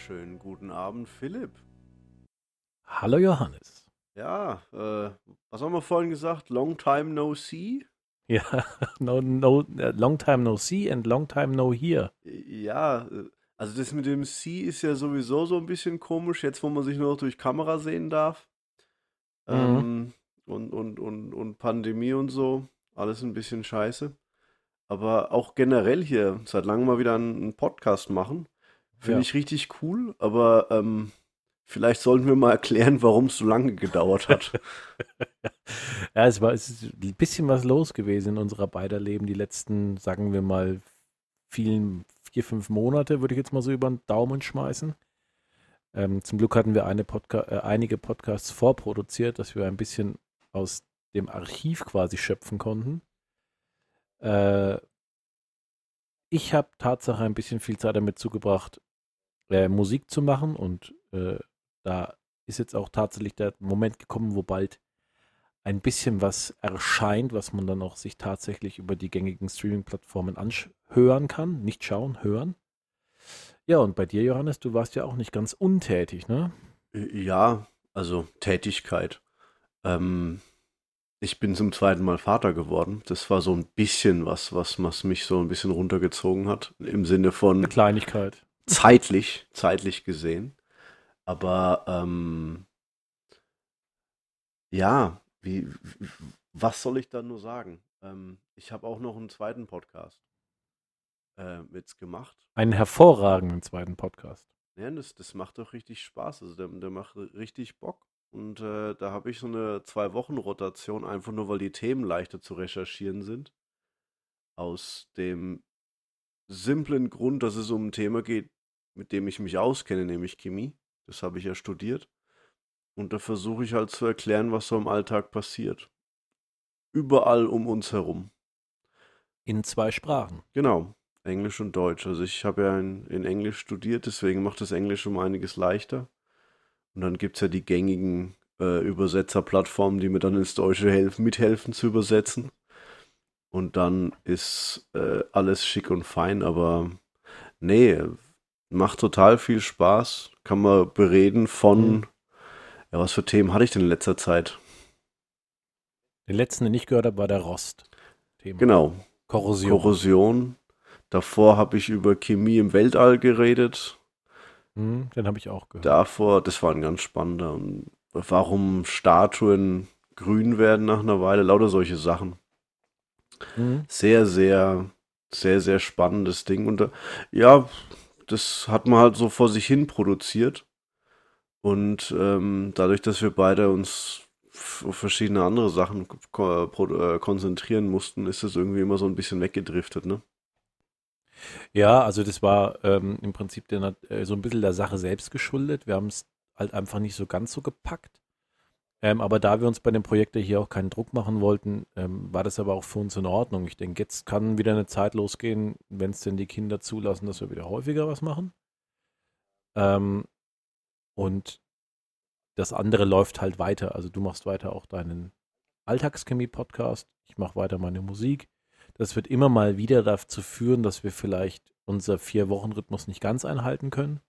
Wunderschönen guten Abend, Philipp. Hallo Johannes. Ja, äh, was haben wir vorhin gesagt? Long time no see? Ja, no, no, äh, long time no see and long time no here. Ja, äh, also das mit dem See ist ja sowieso so ein bisschen komisch, jetzt wo man sich nur noch durch Kamera sehen darf. Mhm. Ähm, und, und, und, und Pandemie und so, alles ein bisschen scheiße. Aber auch generell hier seit langem mal wieder einen Podcast machen, finde Ja. ich richtig cool, aber ähm, vielleicht sollten wir mal erklären, warum es so lange gedauert hat. Ja, es war es ist ein bisschen was los gewesen in unserer beider Leben die letzten, sagen wir mal, vielen vier, fünf Monate, würde ich jetzt mal so über den Daumen schmeißen. Ähm, zum Glück hatten wir Podca äh, einige Podcasts vorproduziert, dass wir ein bisschen aus dem Archiv quasi schöpfen konnten. Äh, ich habe Tatsache ein bisschen viel Zeit damit zugebracht, äh, Musik zu machen und äh, da ist jetzt auch tatsächlich der Moment gekommen, wo bald ein bisschen was erscheint, was man dann auch sich tatsächlich über die gängigen Streaming-Plattformen anhören kann. Nicht schauen, hören. Ja, und bei dir, Johannes, du warst ja auch nicht ganz untätig, ne? Ja, also Tätigkeit. Ähm, ich bin zum zweiten Mal Vater geworden. Das war so ein bisschen was, was, was mich so ein bisschen runtergezogen hat. Im Sinne von Eine Kleinigkeit. Zeitlich, zeitlich gesehen. Aber ähm, ja, wie, was soll ich da nur sagen? Ähm, ich habe auch noch einen zweiten Podcast äh, jetzt gemacht. Einen hervorragenden zweiten Podcast. Ja, das, das macht doch richtig Spaß. Also der, der macht richtig Bock. Und äh, da habe ich so eine Zwei-Wochen-Rotation, einfach nur weil die Themen leichter zu recherchieren sind. Aus dem simplen Grund, dass es um ein Thema geht, mit dem ich mich auskenne, nämlich Chemie. Das habe ich ja studiert. Und da versuche ich halt zu erklären, was so im Alltag passiert. Überall um uns herum. In zwei Sprachen. Genau, Englisch und Deutsch. Also ich habe ja in, in Englisch studiert, deswegen macht das Englisch um einiges leichter. Und dann gibt es ja die gängigen äh, Übersetzerplattformen, die mir dann ins Deutsche helfen, mithelfen zu übersetzen. Und dann ist äh, alles schick und fein, aber nee, macht total viel Spaß. Kann man bereden von, Mhm. ja, was für Themen hatte ich denn in letzter Zeit? Den letzten, den ich gehört habe, war der Rost. Thema. Genau, Korrosion. Korrosion. Davor habe ich über Chemie im Weltall geredet. Hm, den habe ich auch gehört. davor, das war ein ganz spannender. Und warum Statuen grün werden nach einer Weile, lauter solche Sachen. Hm. Sehr, sehr, sehr, sehr spannendes Ding. Und äh, ja, das hat man halt so vor sich hin produziert. Und ähm, dadurch, dass wir beide uns auf verschiedene andere Sachen pro- äh, konzentrieren mussten, ist es irgendwie immer so ein bisschen weggedriftet, ne? Ja, also das war ähm, im Prinzip der, äh, so ein bisschen der Sache selbst geschuldet. Wir haben es halt einfach nicht so ganz so gepackt. Ähm, aber da wir uns bei dem Projekt hier auch keinen Druck machen wollten, ähm, war das aber auch für uns in Ordnung. Ich denke, jetzt kann wieder eine Zeit losgehen, wenn es denn die Kinder zulassen, dass wir wieder häufiger was machen. Ähm, und das andere läuft halt weiter. Also du machst weiter auch deinen Alltagschemie-Podcast. Ich mache weiter meine Musik. Das wird immer mal wieder dazu führen, dass wir vielleicht unser Vier-Wochen-Rhythmus nicht ganz einhalten können.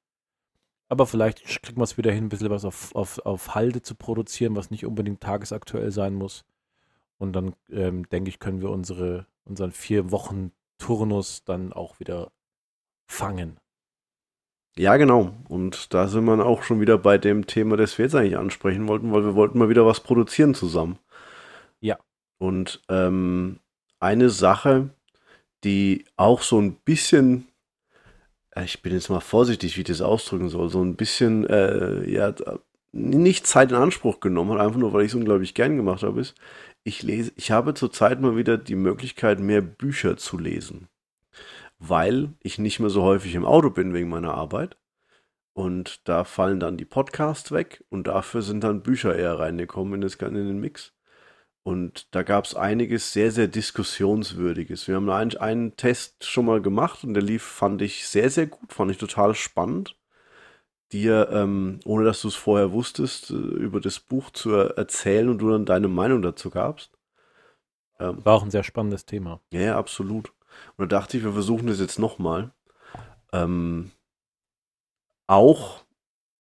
Aber vielleicht kriegen wir es wieder hin, ein bisschen was auf, auf, auf Halde zu produzieren, was nicht unbedingt tagesaktuell sein muss. Und dann, ähm, denke ich, können wir unsere, unseren Vier-Wochen-Turnus dann auch wieder fangen. Ja, genau. Und da sind wir auch schon wieder bei dem Thema, das wir jetzt eigentlich ansprechen wollten, weil wir wollten mal wieder was produzieren zusammen. Ja. Und ähm, eine Sache, die auch so ein bisschen, ich bin jetzt mal vorsichtig, wie ich das ausdrücken soll, so ein bisschen, äh, ja, nicht Zeit in Anspruch genommen hat, einfach nur, weil ich es unglaublich gern gemacht habe, ist, ich lese, ich habe zurzeit mal wieder die Möglichkeit, mehr Bücher zu lesen weil ich nicht mehr so häufig im Auto bin wegen meiner Arbeit. Und da fallen dann die Podcasts weg und dafür sind dann Bücher eher reingekommen in, das, in den Mix. Und da gab es einiges sehr, sehr Diskussionswürdiges. Wir haben einen, einen Test schon mal gemacht und der lief, fand ich sehr, sehr gut, fand ich total spannend, dir, ähm, ohne dass du es vorher wusstest, äh, über das Buch zu er erzählen und du dann deine Meinung dazu gabst. Ähm, War auch ein sehr spannendes Thema. ja, ja, absolut. Und da dachte ich, wir versuchen das jetzt nochmal. Ähm, auch,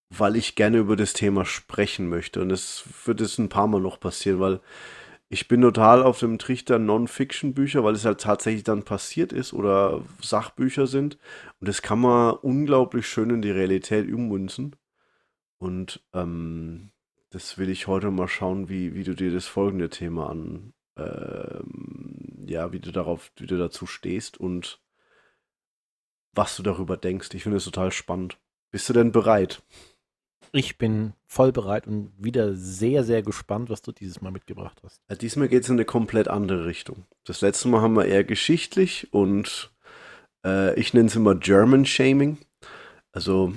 weil ich gerne über das Thema sprechen möchte. Und das wird jetzt ein paar Mal noch passieren, weil ich bin total auf dem Trichter Non-Fiction-Bücher, weil es halt tatsächlich dann passiert ist oder Sachbücher sind. Und das kann man unglaublich schön in die Realität ummünzen. Und ähm, das will ich heute mal schauen, wie, wie du dir das folgende Thema an, ähm, ja, wie du darauf, wie du dazu stehst und was du darüber denkst. Ich finde es total spannend. Bist du denn bereit? Ich bin voll bereit und wieder sehr, sehr gespannt, was du dieses Mal mitgebracht hast. Ja, diesmal geht es in eine komplett andere Richtung. Das letzte Mal haben wir eher geschichtlich und äh, ich nenne es immer German Shaming. Also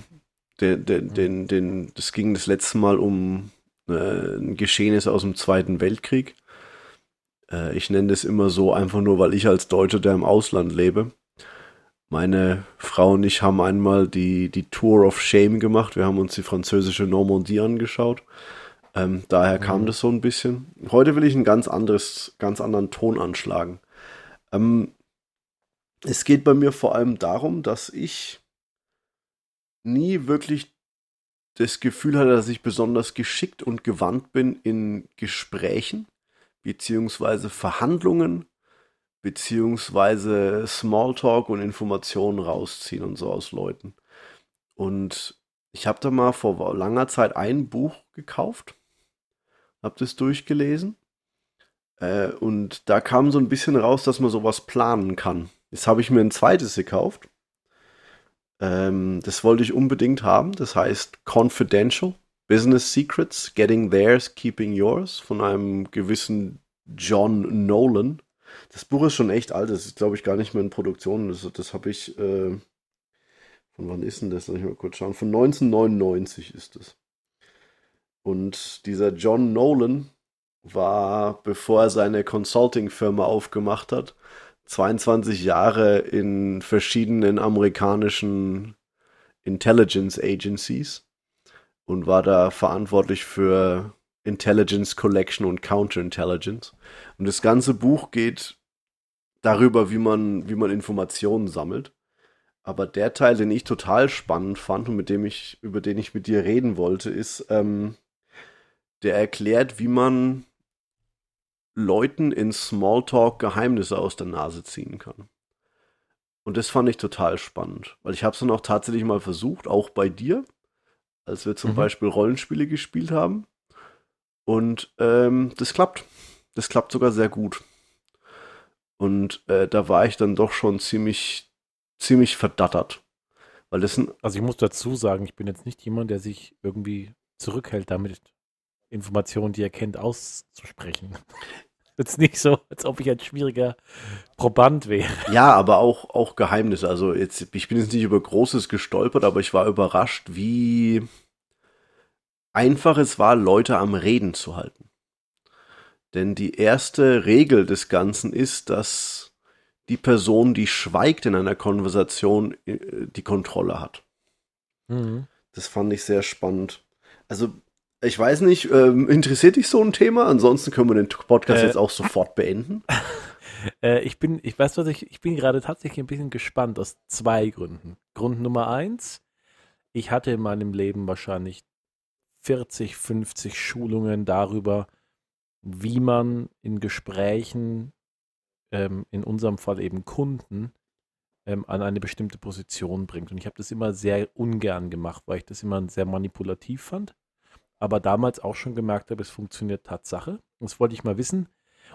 den, den, mhm. den, den, das ging das letzte Mal um äh, ein Geschehnis aus dem Zweiten Weltkrieg. Äh, ich nenne das immer so, einfach nur, weil ich als Deutscher, der im Ausland lebe, meine Frau und ich haben einmal die, die Tour of Shame gemacht. Wir haben uns die französische Normandie angeschaut. Ähm, daher kam mhm. das so ein bisschen. Heute will ich einen ganz anderes, ganz anderen Ton anschlagen. Ähm, es geht bei mir vor allem darum, dass ich nie wirklich das Gefühl hatte, dass ich besonders geschickt und gewandt bin in Gesprächen beziehungsweise Verhandlungen beziehungsweise Smalltalk und Informationen rausziehen und so aus Leuten. Und ich habe da mal vor langer Zeit ein Buch gekauft, habe das durchgelesen äh, und da kam so ein bisschen raus, dass man sowas planen kann. Jetzt habe ich mir ein zweites gekauft. Ähm, das wollte ich unbedingt haben. Das heißt Confidential Business Secrets, Getting Theirs, Keeping Yours von einem gewissen John Nolan. Das Buch ist schon echt alt, das ist, glaube ich, gar nicht mehr in Produktion. Das, das habe ich, äh, von wann ist denn das? Lass ich mal kurz schauen. Von 1999 ist es. Und dieser John Nolan war, bevor er seine Consulting-Firma aufgemacht hat, 22 Jahre in verschiedenen amerikanischen Intelligence Agencies und war da verantwortlich für Intelligence Collection und Counterintelligence. Und das ganze Buch geht darüber, wie man, wie man Informationen sammelt. Aber der Teil, den ich total spannend fand und mit dem ich, über den ich mit dir reden wollte, ist, ähm, der erklärt, wie man Leuten in Smalltalk Geheimnisse aus der Nase ziehen kann. Und das fand ich total spannend, weil ich habe es dann auch tatsächlich mal versucht, auch bei dir, als wir zum mhm. Beispiel Rollenspiele gespielt haben. Und ähm, das klappt. Das klappt sogar sehr gut. Und äh, da war ich dann doch schon ziemlich, ziemlich verdattert. Weil das also ich muss dazu sagen, ich bin jetzt nicht jemand, der sich irgendwie zurückhält, damit Informationen, die er kennt, auszusprechen. Jetzt nicht so, als ob ich ein schwieriger Proband wäre. Ja, aber auch, auch Geheimnisse. Also jetzt, ich bin jetzt nicht über Großes gestolpert, aber ich war überrascht, wie, einfach es war, Leute am Reden zu halten. Denn die erste Regel des Ganzen ist, dass die Person, die schweigt in einer Konversation, äh, die Kontrolle hat. Mhm. Das fand ich sehr spannend. Also, ich weiß nicht, ähm, interessiert dich so ein Thema? Ansonsten können wir den Podcast äh, jetzt auch sofort beenden. äh, ich bin, ich weiß was ich, ich bin gerade tatsächlich ein bisschen gespannt aus zwei Gründen. Grund Nummer eins, ich hatte in meinem Leben wahrscheinlich 40, 50 Schulungen darüber, wie man in Gesprächen, ähm, in unserem Fall eben Kunden, ähm, an eine bestimmte Position bringt. Und ich habe das immer sehr ungern gemacht, weil ich das immer sehr manipulativ fand. Aber damals auch schon gemerkt habe, es funktioniert Tatsache. Das wollte ich mal wissen.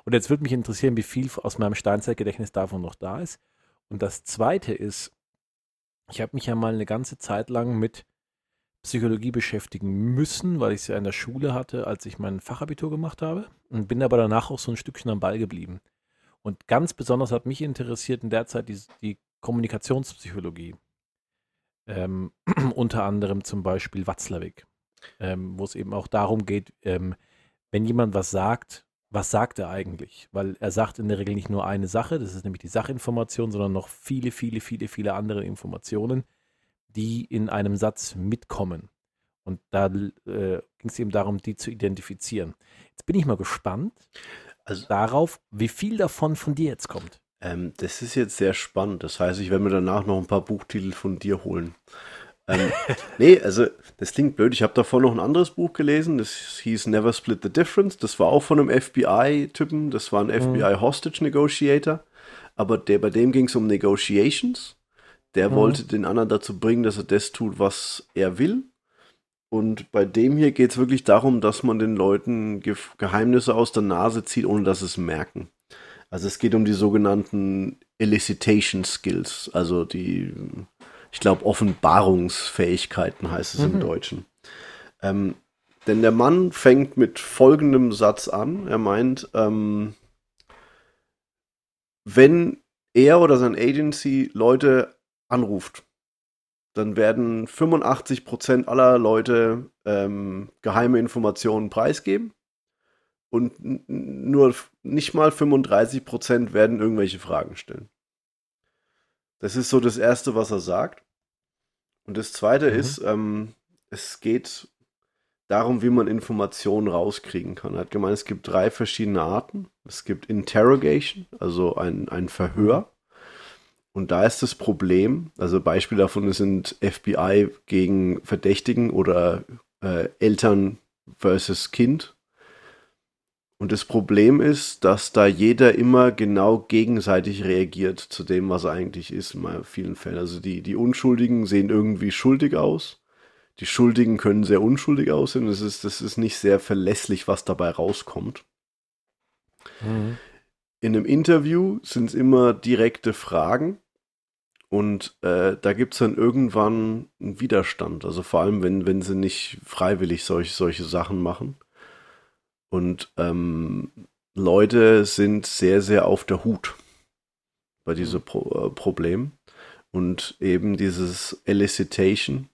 Und jetzt würde mich interessieren, wie viel aus meinem Steinzeitgedächtnis davon noch da ist. Und das Zweite ist, ich habe mich ja mal eine ganze Zeit lang mit Psychologie beschäftigen müssen, weil ich es ja in der Schule hatte, als ich mein Fachabitur gemacht habe. Und bin aber danach auch so ein Stückchen am Ball geblieben. Und ganz besonders hat mich interessiert in der Zeit die, die Kommunikationspsychologie. Ähm, unter anderem zum Beispiel Watzlawick, ähm, wo es eben auch darum geht, ähm, wenn jemand was sagt, was sagt er eigentlich? Weil er sagt in der Regel nicht nur eine Sache, das ist nämlich die Sachinformation, sondern noch viele, viele, viele, viele andere Informationen die in einem Satz mitkommen. Und da äh, ging es eben darum, die zu identifizieren. Jetzt bin ich mal gespannt also, darauf, wie viel davon von dir jetzt kommt. Ähm, das ist jetzt sehr spannend. Das heißt, ich werde mir danach noch ein paar Buchtitel von dir holen. ähm, nee, also das klingt blöd. Ich habe davor noch ein anderes Buch gelesen, das hieß Never Split the Difference. Das war auch von einem FBI-Typen, das war ein mhm. FBI-Hostage-Negotiator. Aber der, bei dem ging es um Negotiations. Der mhm. wollte den anderen dazu bringen, dass er das tut, was er will. Und bei dem hier geht es wirklich darum, dass man den Leuten Ge Geheimnisse aus der Nase zieht, ohne dass sie es merken. Also es geht um die sogenannten Elicitation Skills, also die, ich glaube, Offenbarungsfähigkeiten heißt es mhm. im Deutschen. Ähm, denn der Mann fängt mit folgendem Satz an. Er meint, ähm, wenn er oder sein Agency Leute anruft dann werden 85% aller Leute ähm, geheime Informationen preisgeben und nur nicht mal 35% werden irgendwelche Fragen stellen. Das ist so das Erste, was er sagt. Und das Zweite mhm. ist, ähm, es geht darum, wie man Informationen rauskriegen kann. Er hat gemeint, es gibt drei verschiedene Arten. Es gibt Interrogation, also ein, ein Verhör. Und da ist das Problem, also Beispiel davon sind FBI gegen Verdächtigen oder äh, Eltern versus Kind. Und das Problem ist, dass da jeder immer genau gegenseitig reagiert zu dem, was er eigentlich ist, in vielen Fällen. Also die, die Unschuldigen sehen irgendwie schuldig aus. Die Schuldigen können sehr unschuldig aussehen. Das ist, das ist nicht sehr verlässlich, was dabei rauskommt. Mhm. In einem Interview sind es immer direkte Fragen und äh, da gibt es dann irgendwann einen Widerstand. Also vor allem, wenn, wenn sie nicht freiwillig solch, solche Sachen machen. Und ähm, Leute sind sehr, sehr auf der Hut bei diesem mhm. Pro äh, Problem. Und eben dieses Elicitation,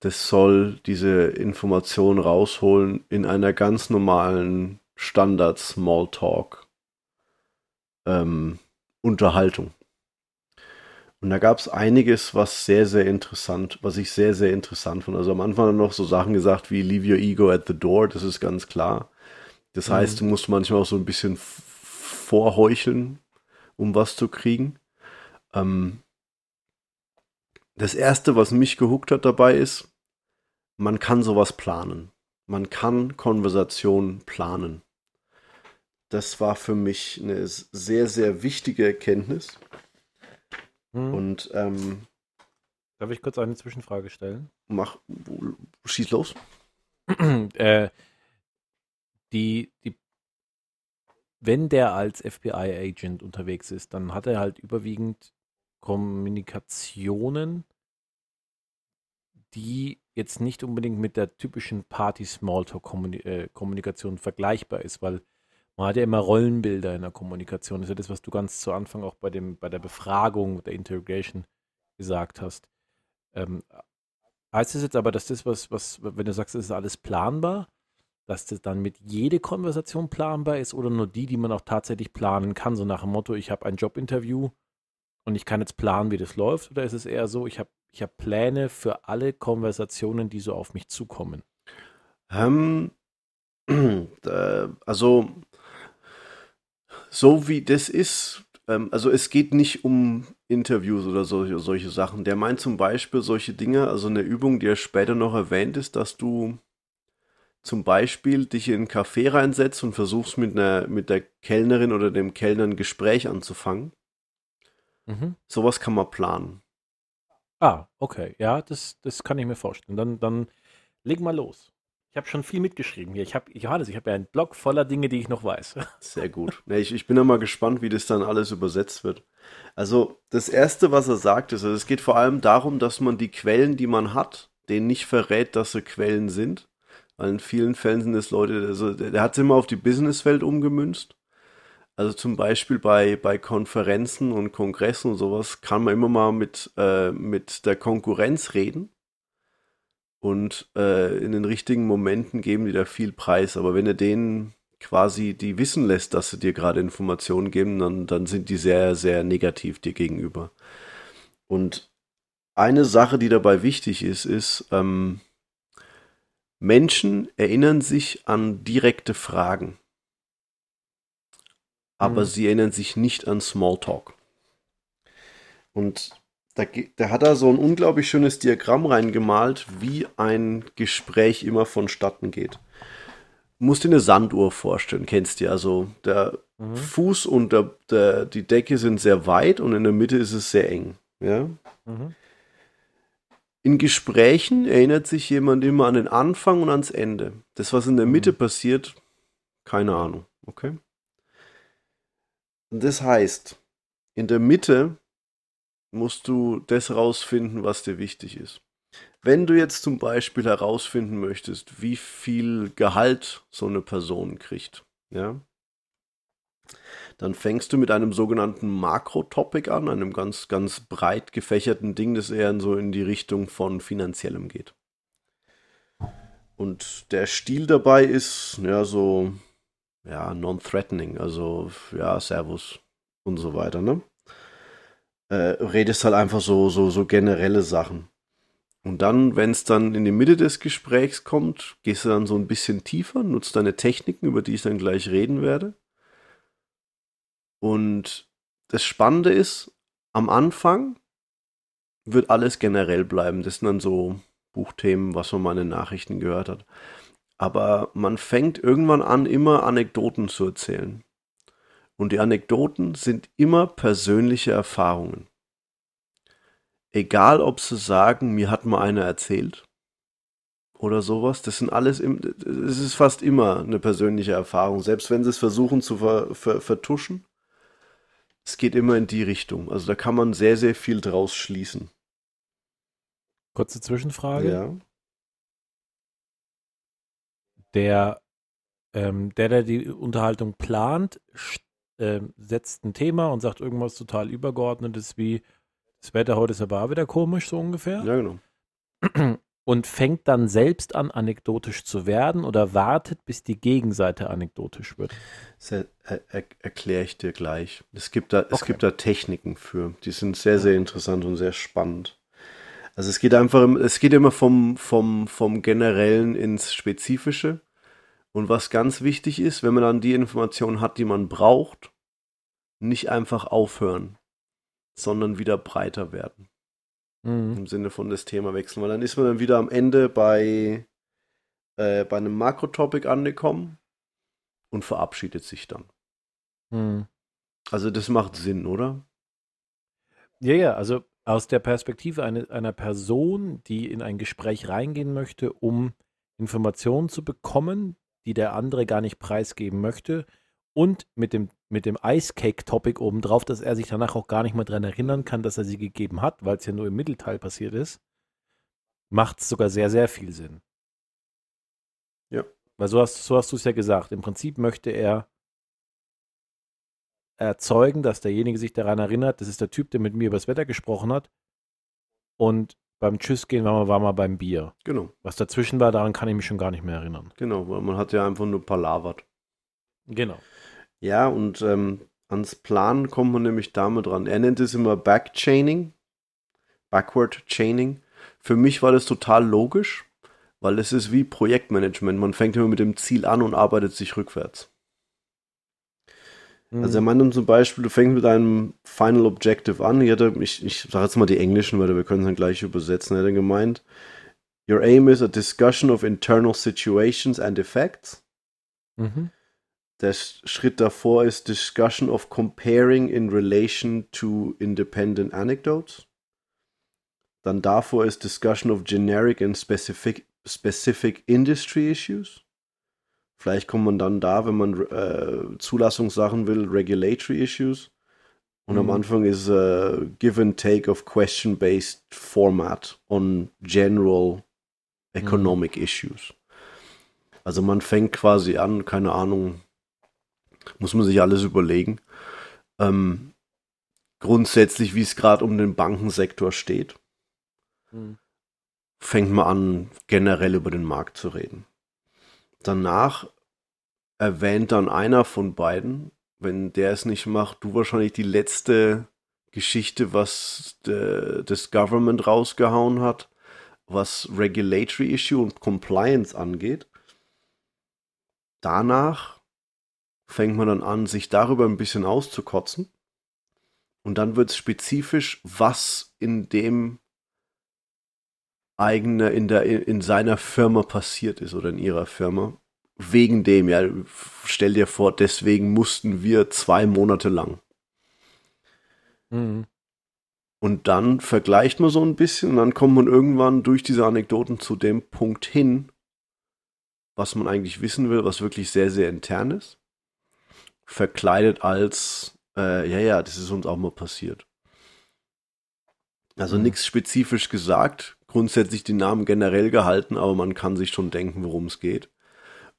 das soll diese Information rausholen in einer ganz normalen Standard Smalltalk ähm, Unterhaltung. Und da gab es einiges, was sehr, sehr interessant, was ich sehr, sehr interessant fand. Also am Anfang noch so Sachen gesagt wie Leave your ego at the door, das ist ganz klar. Das mhm. heißt, du musst manchmal auch so ein bisschen vorheucheln, um was zu kriegen. Ähm, das erste, was mich gehuckt hat dabei ist, man kann sowas planen. Man kann Konversationen planen. Das war für mich eine sehr, sehr wichtige Erkenntnis. Hm. Und ähm, Darf ich kurz eine Zwischenfrage stellen? Mach, schieß los. äh, die, die, wenn der als FBI-Agent unterwegs ist, dann hat er halt überwiegend Kommunikationen, die jetzt nicht unbedingt mit der typischen Party-Smalltalk-Kommunikation äh, vergleichbar ist, weil man hat ja immer Rollenbilder in der Kommunikation. Das ist ja das, was du ganz zu Anfang auch bei, dem, bei der Befragung, der Interrogation gesagt hast. Ähm, heißt das jetzt aber, dass das, was, was, wenn du sagst, das ist alles planbar, dass das dann mit jede Konversation planbar ist oder nur die, die man auch tatsächlich planen kann, so nach dem Motto, ich habe ein Jobinterview und ich kann jetzt planen, wie das läuft, oder ist es eher so, ich habe ich hab Pläne für alle Konversationen, die so auf mich zukommen? Ähm, äh, also so wie das ist, ähm, also es geht nicht um Interviews oder solche, solche Sachen. Der meint zum Beispiel solche Dinge, also eine Übung, die er später noch erwähnt ist, dass du zum Beispiel dich in einen Café reinsetzt und versuchst mit, einer, mit der Kellnerin oder dem Kellner ein Gespräch anzufangen. Mhm. Sowas kann man planen. Ah, okay. Ja, das, das kann ich mir vorstellen. Dann, dann leg mal los. Ich habe schon viel mitgeschrieben hier. Ich habe, Johannes, ich habe ja einen Blog voller Dinge, die ich noch weiß. Sehr gut. Ich, ich bin ja mal gespannt, wie das dann alles übersetzt wird. Also, das Erste, was er sagt, ist, also es geht vor allem darum, dass man die Quellen, die man hat, denen nicht verrät, dass sie Quellen sind. Weil in vielen Fällen sind es Leute, also der hat es immer auf die Businesswelt umgemünzt. Also zum Beispiel bei, bei Konferenzen und Kongressen und sowas kann man immer mal mit, äh, mit der Konkurrenz reden und äh, in den richtigen Momenten geben die da viel Preis. Aber wenn du denen quasi die wissen lässt, dass sie dir gerade Informationen geben, dann, dann sind die sehr, sehr negativ dir gegenüber. Und eine Sache, die dabei wichtig ist, ist, ähm, Menschen erinnern sich an direkte Fragen, aber mhm. sie erinnern sich nicht an Smalltalk. Und da, da hat er so ein unglaublich schönes Diagramm reingemalt, wie ein Gespräch immer vonstatten geht. Musst dir eine Sanduhr vorstellen, kennst du ja. Also der mhm. Fuß und der, der, die Decke sind sehr weit und in der Mitte ist es sehr eng. Ja? Mhm. In Gesprächen erinnert sich jemand immer an den Anfang und ans Ende. Das, was in der Mitte mhm. passiert, keine Ahnung. Okay? Das heißt, in der Mitte musst du das rausfinden, was dir wichtig ist. Wenn du jetzt zum Beispiel herausfinden möchtest, wie viel Gehalt so eine Person kriegt, ja, dann fängst du mit einem sogenannten Makro-Topic an, einem ganz, ganz breit gefächerten Ding, das eher so in die Richtung von finanziellem geht. Und der Stil dabei ist, ja, so, ja, non-threatening, also, ja, Servus und so weiter, ne? Äh, redest halt einfach so, so, so generelle Sachen. Und dann, wenn es dann in die Mitte des Gesprächs kommt, gehst du dann so ein bisschen tiefer, nutzt deine Techniken, über die ich dann gleich reden werde. Und das Spannende ist, am Anfang wird alles generell bleiben. Das sind dann so Buchthemen, was man mal in den Nachrichten gehört hat. Aber man fängt irgendwann an, immer Anekdoten zu erzählen. Und die Anekdoten sind immer persönliche Erfahrungen. Egal, ob sie sagen, mir hat mal einer erzählt oder sowas, das sind alles, es ist fast immer eine persönliche Erfahrung, selbst wenn sie es versuchen zu ver, ver, vertuschen. Es geht immer in die Richtung. Also da kann man sehr, sehr viel draus schließen. Kurze Zwischenfrage. Ja. Der, ähm, der, der die Unterhaltung plant, äh, setzt ein Thema und sagt irgendwas total übergeordnetes wie das Wetter heute ist aber auch wieder komisch, so ungefähr. Ja, genau. Und fängt dann selbst an, anekdotisch zu werden oder wartet, bis die Gegenseite anekdotisch wird? Das er, er, erkläre ich dir gleich. Es gibt, da, okay. es gibt da Techniken für. Die sind sehr, sehr interessant und sehr spannend. Also es geht einfach, es geht immer vom, vom, vom Generellen ins Spezifische. Und was ganz wichtig ist, wenn man dann die Informationen hat, die man braucht, nicht einfach aufhören, sondern wieder breiter werden. Mhm. Im Sinne von das Thema wechseln. Weil dann ist man dann wieder am Ende bei, äh, bei einem Makrotopic angekommen und verabschiedet sich dann. Mhm. Also das macht Sinn, oder? Ja, ja, also aus der Perspektive eine, einer Person, die in ein Gespräch reingehen möchte, um Informationen zu bekommen, die der andere gar nicht preisgeben möchte. Und mit dem, mit dem Ice Cake-Topic obendrauf, dass er sich danach auch gar nicht mehr daran erinnern kann, dass er sie gegeben hat, weil es ja nur im Mittelteil passiert ist, macht es sogar sehr, sehr viel Sinn. Ja. Weil so hast, so hast du es ja gesagt. Im Prinzip möchte er erzeugen, dass derjenige sich daran erinnert, das ist der Typ, der mit mir über das Wetter gesprochen hat. Und beim Tschüss gehen war man, war man beim Bier. Genau. Was dazwischen war, daran kann ich mich schon gar nicht mehr erinnern. Genau, weil man hat ja einfach nur palavert. Genau. Ja, und ähm, ans Plan kommt man nämlich damit ran. Er nennt es immer Backchaining, Backward Chaining. Für mich war das total logisch, weil es ist wie Projektmanagement. Man fängt immer mit dem Ziel an und arbeitet sich rückwärts. Also er meint dann zum Beispiel, du fängst mit einem Final Objective an. ich, ich sage jetzt mal die englischen Wörter, wir können es dann gleich übersetzen. Er hat gemeint, Your aim is a discussion of internal situations and effects. Mhm. Der Schritt davor ist Discussion of comparing in relation to independent anecdotes. Dann davor ist Discussion of generic and specific, specific industry issues. Vielleicht kommt man dann da, wenn man äh, Zulassungssachen will, Regulatory Issues. Und mhm. am Anfang ist äh, Give and Take of Question-Based Format on General Economic mhm. Issues. Also man fängt quasi an, keine Ahnung, muss man sich alles überlegen. Ähm, grundsätzlich, wie es gerade um den Bankensektor steht, mhm. fängt man an, generell über den Markt zu reden. Danach erwähnt dann einer von beiden, wenn der es nicht macht, du wahrscheinlich die letzte Geschichte, was de, das Government rausgehauen hat, was Regulatory Issue und Compliance angeht. Danach fängt man dann an, sich darüber ein bisschen auszukotzen. Und dann wird es spezifisch, was in dem eigene, in der, in seiner Firma passiert ist oder in ihrer Firma. Wegen dem, ja, stell dir vor, deswegen mussten wir zwei Monate lang. Mhm. Und dann vergleicht man so ein bisschen und dann kommt man irgendwann durch diese Anekdoten zu dem Punkt hin, was man eigentlich wissen will, was wirklich sehr, sehr intern ist. Verkleidet als, äh, ja, ja, das ist uns auch mal passiert. Also mhm. nichts spezifisch gesagt, grundsätzlich die Namen generell gehalten, aber man kann sich schon denken, worum es geht.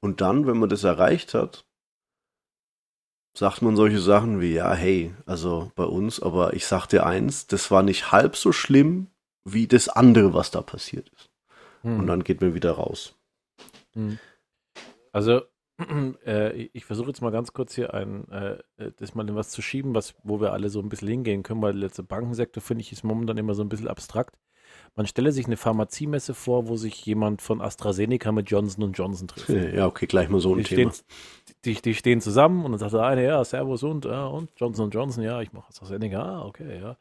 Und dann, wenn man das erreicht hat, sagt man solche Sachen wie, ja, hey, also bei uns, aber ich sag dir eins, das war nicht halb so schlimm wie das andere, was da passiert ist. Hm. Und dann geht man wieder raus. Hm. Also, äh, ich versuche jetzt mal ganz kurz hier ein, äh, äh, das mal in was zu schieben, was, wo wir alle so ein bisschen hingehen können, weil der letzte Bankensektor, finde ich, ist momentan immer so ein bisschen abstrakt. Man stelle sich eine Pharmaziemesse vor, wo sich jemand von AstraZeneca mit Johnson Johnson trifft. Ja, okay, gleich mal so ein die Thema. Stehen, die, die stehen zusammen und dann sagt der eine, ja, Servus und, ja, und Johnson Johnson, ja, ich mache AstraZeneca, ah, okay, ja.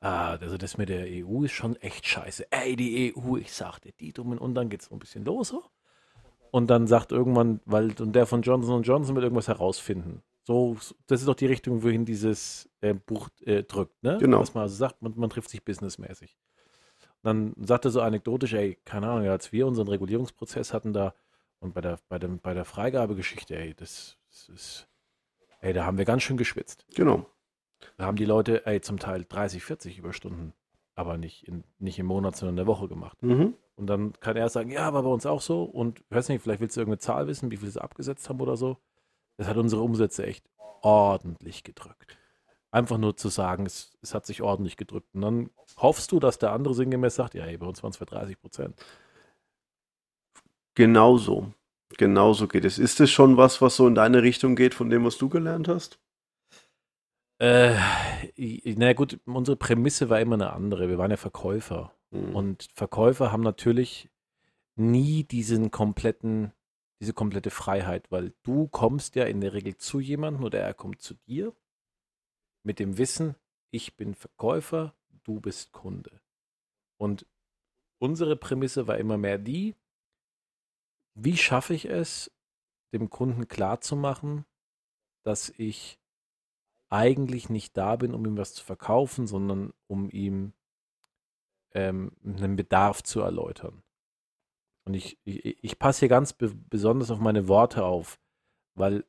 Ah, also das mit der EU ist schon echt scheiße. Ey, die EU, ich sagte, die dummen, und dann geht es so ein bisschen los so. Und dann sagt irgendwann, weil und der von Johnson Johnson wird irgendwas herausfinden. So, das ist doch die Richtung, wohin dieses äh, Buch äh, drückt, ne? Genau. Was man also sagt, man, man trifft sich businessmäßig. Dann sagt er so anekdotisch, ey, keine Ahnung, als wir unseren Regulierungsprozess hatten da und bei der, bei dem, bei der Freigabegeschichte, ey, das, das ist, ey, da haben wir ganz schön geschwitzt. Genau. Da haben die Leute, ey, zum Teil 30, 40 Überstunden, aber nicht, in, nicht im Monat, sondern in der Woche gemacht. Mhm. Und dann kann er sagen, ja, war bei uns auch so. Und weiß nicht, vielleicht willst du irgendeine Zahl wissen, wie viel sie abgesetzt haben oder so. Das hat unsere Umsätze echt ordentlich gedrückt einfach nur zu sagen, es, es hat sich ordentlich gedrückt. Und dann hoffst du, dass der andere sinngemäß sagt, ja, hey, bei uns waren es für 30 Prozent. Genauso. Genauso geht es. Ist es schon was, was so in deine Richtung geht, von dem, was du gelernt hast? Äh, na gut, unsere Prämisse war immer eine andere. Wir waren ja Verkäufer. Mhm. Und Verkäufer haben natürlich nie diesen kompletten, diese komplette Freiheit, weil du kommst ja in der Regel zu jemandem oder er kommt zu dir mit dem Wissen, ich bin Verkäufer, du bist Kunde. Und unsere Prämisse war immer mehr die, wie schaffe ich es, dem Kunden klarzumachen, dass ich eigentlich nicht da bin, um ihm was zu verkaufen, sondern um ihm ähm, einen Bedarf zu erläutern. Und ich, ich, ich passe hier ganz be besonders auf meine Worte auf, weil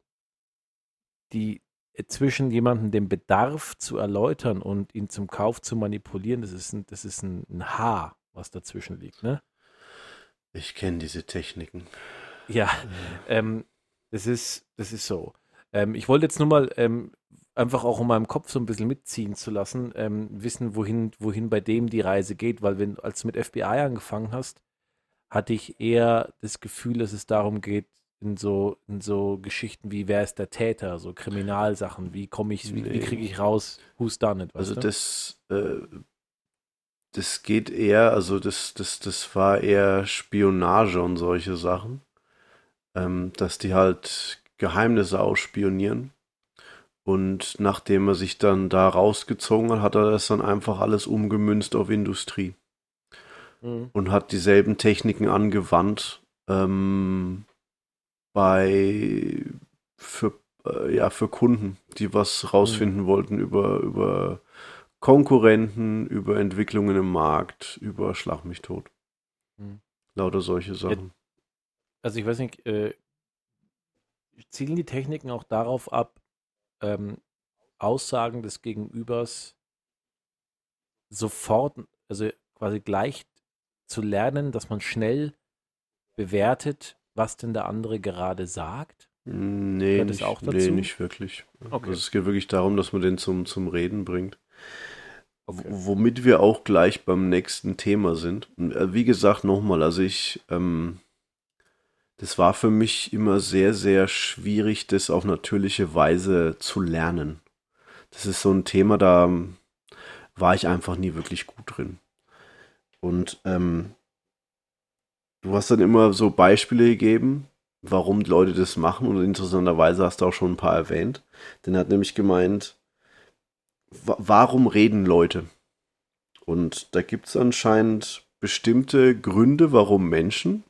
die, zwischen jemandem den Bedarf zu erläutern und ihn zum Kauf zu manipulieren, das ist ein, das ist ein, ein Haar, was dazwischen liegt, ne? Ich kenne diese Techniken. Ja, ähm, das ist, das ist so. Ähm, ich wollte jetzt nur mal ähm, einfach auch in meinem Kopf so ein bisschen mitziehen zu lassen, ähm, wissen, wohin, wohin bei dem die Reise geht, weil wenn, als du mit FBI angefangen hast, hatte ich eher das Gefühl, dass es darum geht, in so, in so Geschichten wie wer ist der Täter, so Kriminalsachen, wie komme ich, wie, wie kriege ich raus, who's done it, Also du? das, äh, das geht eher, also das, das, das war eher Spionage und solche Sachen. Ähm, dass die halt Geheimnisse ausspionieren. Und nachdem er sich dann da rausgezogen hat, hat er das dann einfach alles umgemünzt auf Industrie. Mhm. Und hat dieselben Techniken angewandt, ähm, bei für, äh, ja, für Kunden, die was rausfinden mhm. wollten über, über Konkurrenten, über Entwicklungen im Markt, über Schlag mich tot. Mhm. Lauter solche Sachen. Also ich weiß nicht, äh, zielen die Techniken auch darauf ab, ähm, Aussagen des Gegenübers sofort, also quasi gleich zu lernen, dass man schnell bewertet, was denn der andere gerade sagt? Nee, nicht, auch dazu? nee nicht wirklich. Okay. Also es geht wirklich darum, dass man den zum, zum Reden bringt. Okay. Womit wir auch gleich beim nächsten Thema sind. Äh, wie gesagt, nochmal, also ich, ähm, das war für mich immer sehr, sehr schwierig, das auf natürliche Weise zu lernen. Das ist so ein Thema, da war ich einfach nie wirklich gut drin. Und ähm, Du hast dann immer so Beispiele gegeben, warum die Leute das machen und interessanterweise hast du auch schon ein paar erwähnt. Denn er hat nämlich gemeint, warum reden Leute? Und da gibt es anscheinend bestimmte Gründe, warum Menschen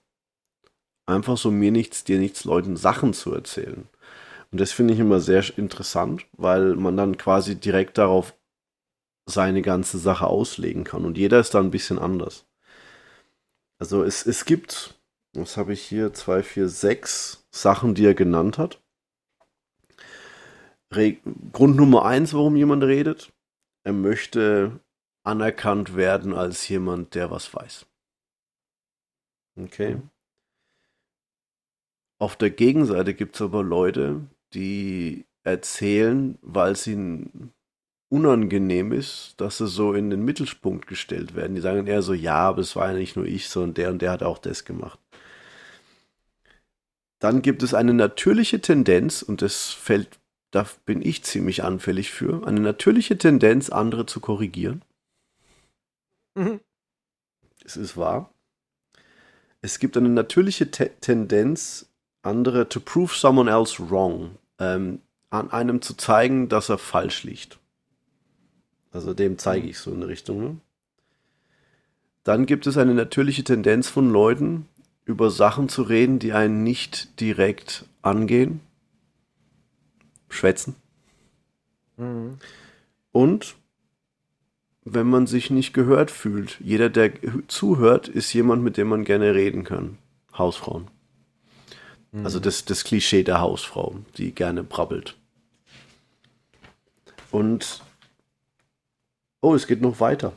einfach so mir nichts, dir nichts Leuten Sachen zu erzählen. Und das finde ich immer sehr interessant, weil man dann quasi direkt darauf seine ganze Sache auslegen kann. Und jeder ist da ein bisschen anders. Also es, es gibt, was habe ich hier, zwei, vier, sechs Sachen, die er genannt hat. Re Grund Nummer eins, warum jemand redet. Er möchte anerkannt werden als jemand, der was weiß. Okay. Auf der Gegenseite gibt es aber Leute, die erzählen, weil ihnen unangenehm ist, dass sie so in den Mittelpunkt gestellt werden. Die sagen eher so, ja, aber es war ja nicht nur ich, sondern der und der hat auch das gemacht. Dann gibt es eine natürliche Tendenz, und das fällt, da bin ich ziemlich anfällig für, eine natürliche Tendenz, andere zu korrigieren. Mhm. Es ist wahr. Es gibt eine natürliche Te Tendenz, andere to prove someone else wrong, ähm, an einem zu zeigen, dass er falsch liegt. Also dem zeige mhm. ich so in eine Richtung. Ne? Dann gibt es eine natürliche Tendenz von Leuten, über Sachen zu reden, die einen nicht direkt angehen. Schwätzen. Mhm. Und wenn man sich nicht gehört fühlt, jeder, der zuhört, ist jemand, mit dem man gerne reden kann. Hausfrauen. Mhm. Also das, das Klischee der Hausfrau, die gerne brabbelt. Und oh, es geht noch weiter.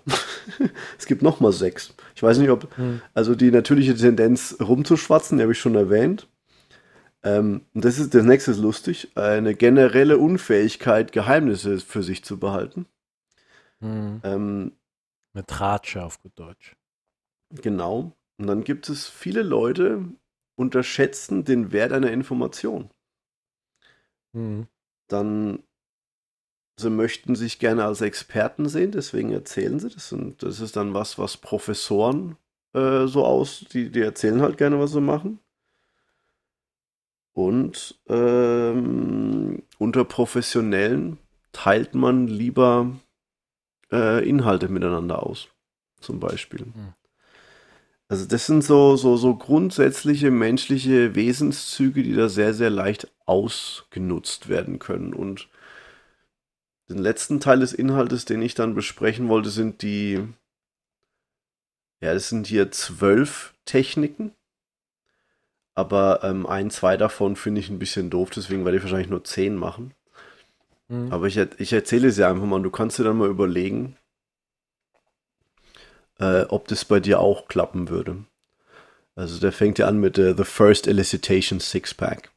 es gibt noch mal sechs. Ich weiß nicht, ob, mhm. also die natürliche Tendenz rumzuschwatzen, die habe ich schon erwähnt. Ähm, das ist das nächste ist lustig. Eine generelle Unfähigkeit, Geheimnisse für sich zu behalten. Mhm. Ähm, Eine Tratsche auf gut Deutsch. Genau. Und dann gibt es viele Leute, unterschätzen den Wert einer Information. Mhm. Dann sie möchten sich gerne als Experten sehen, deswegen erzählen sie das. Und das ist dann was, was Professoren äh, so aus, die, die erzählen halt gerne, was sie machen. Und ähm, unter Professionellen teilt man lieber äh, Inhalte miteinander aus, zum Beispiel. Mhm. Also das sind so, so, so grundsätzliche menschliche Wesenszüge, die da sehr, sehr leicht ausgenutzt werden können. Und den letzten Teil des Inhaltes, den ich dann besprechen wollte, sind die, ja, das sind hier zwölf Techniken. Aber ähm, ein, zwei davon finde ich ein bisschen doof, deswegen werde ich wahrscheinlich nur zehn machen. Mhm. Aber ich, ich erzähle es ja einfach mal, du kannst dir dann mal überlegen, äh, ob das bei dir auch klappen würde. Also der fängt ja an mit äh, The First Elicitation Six-Pack.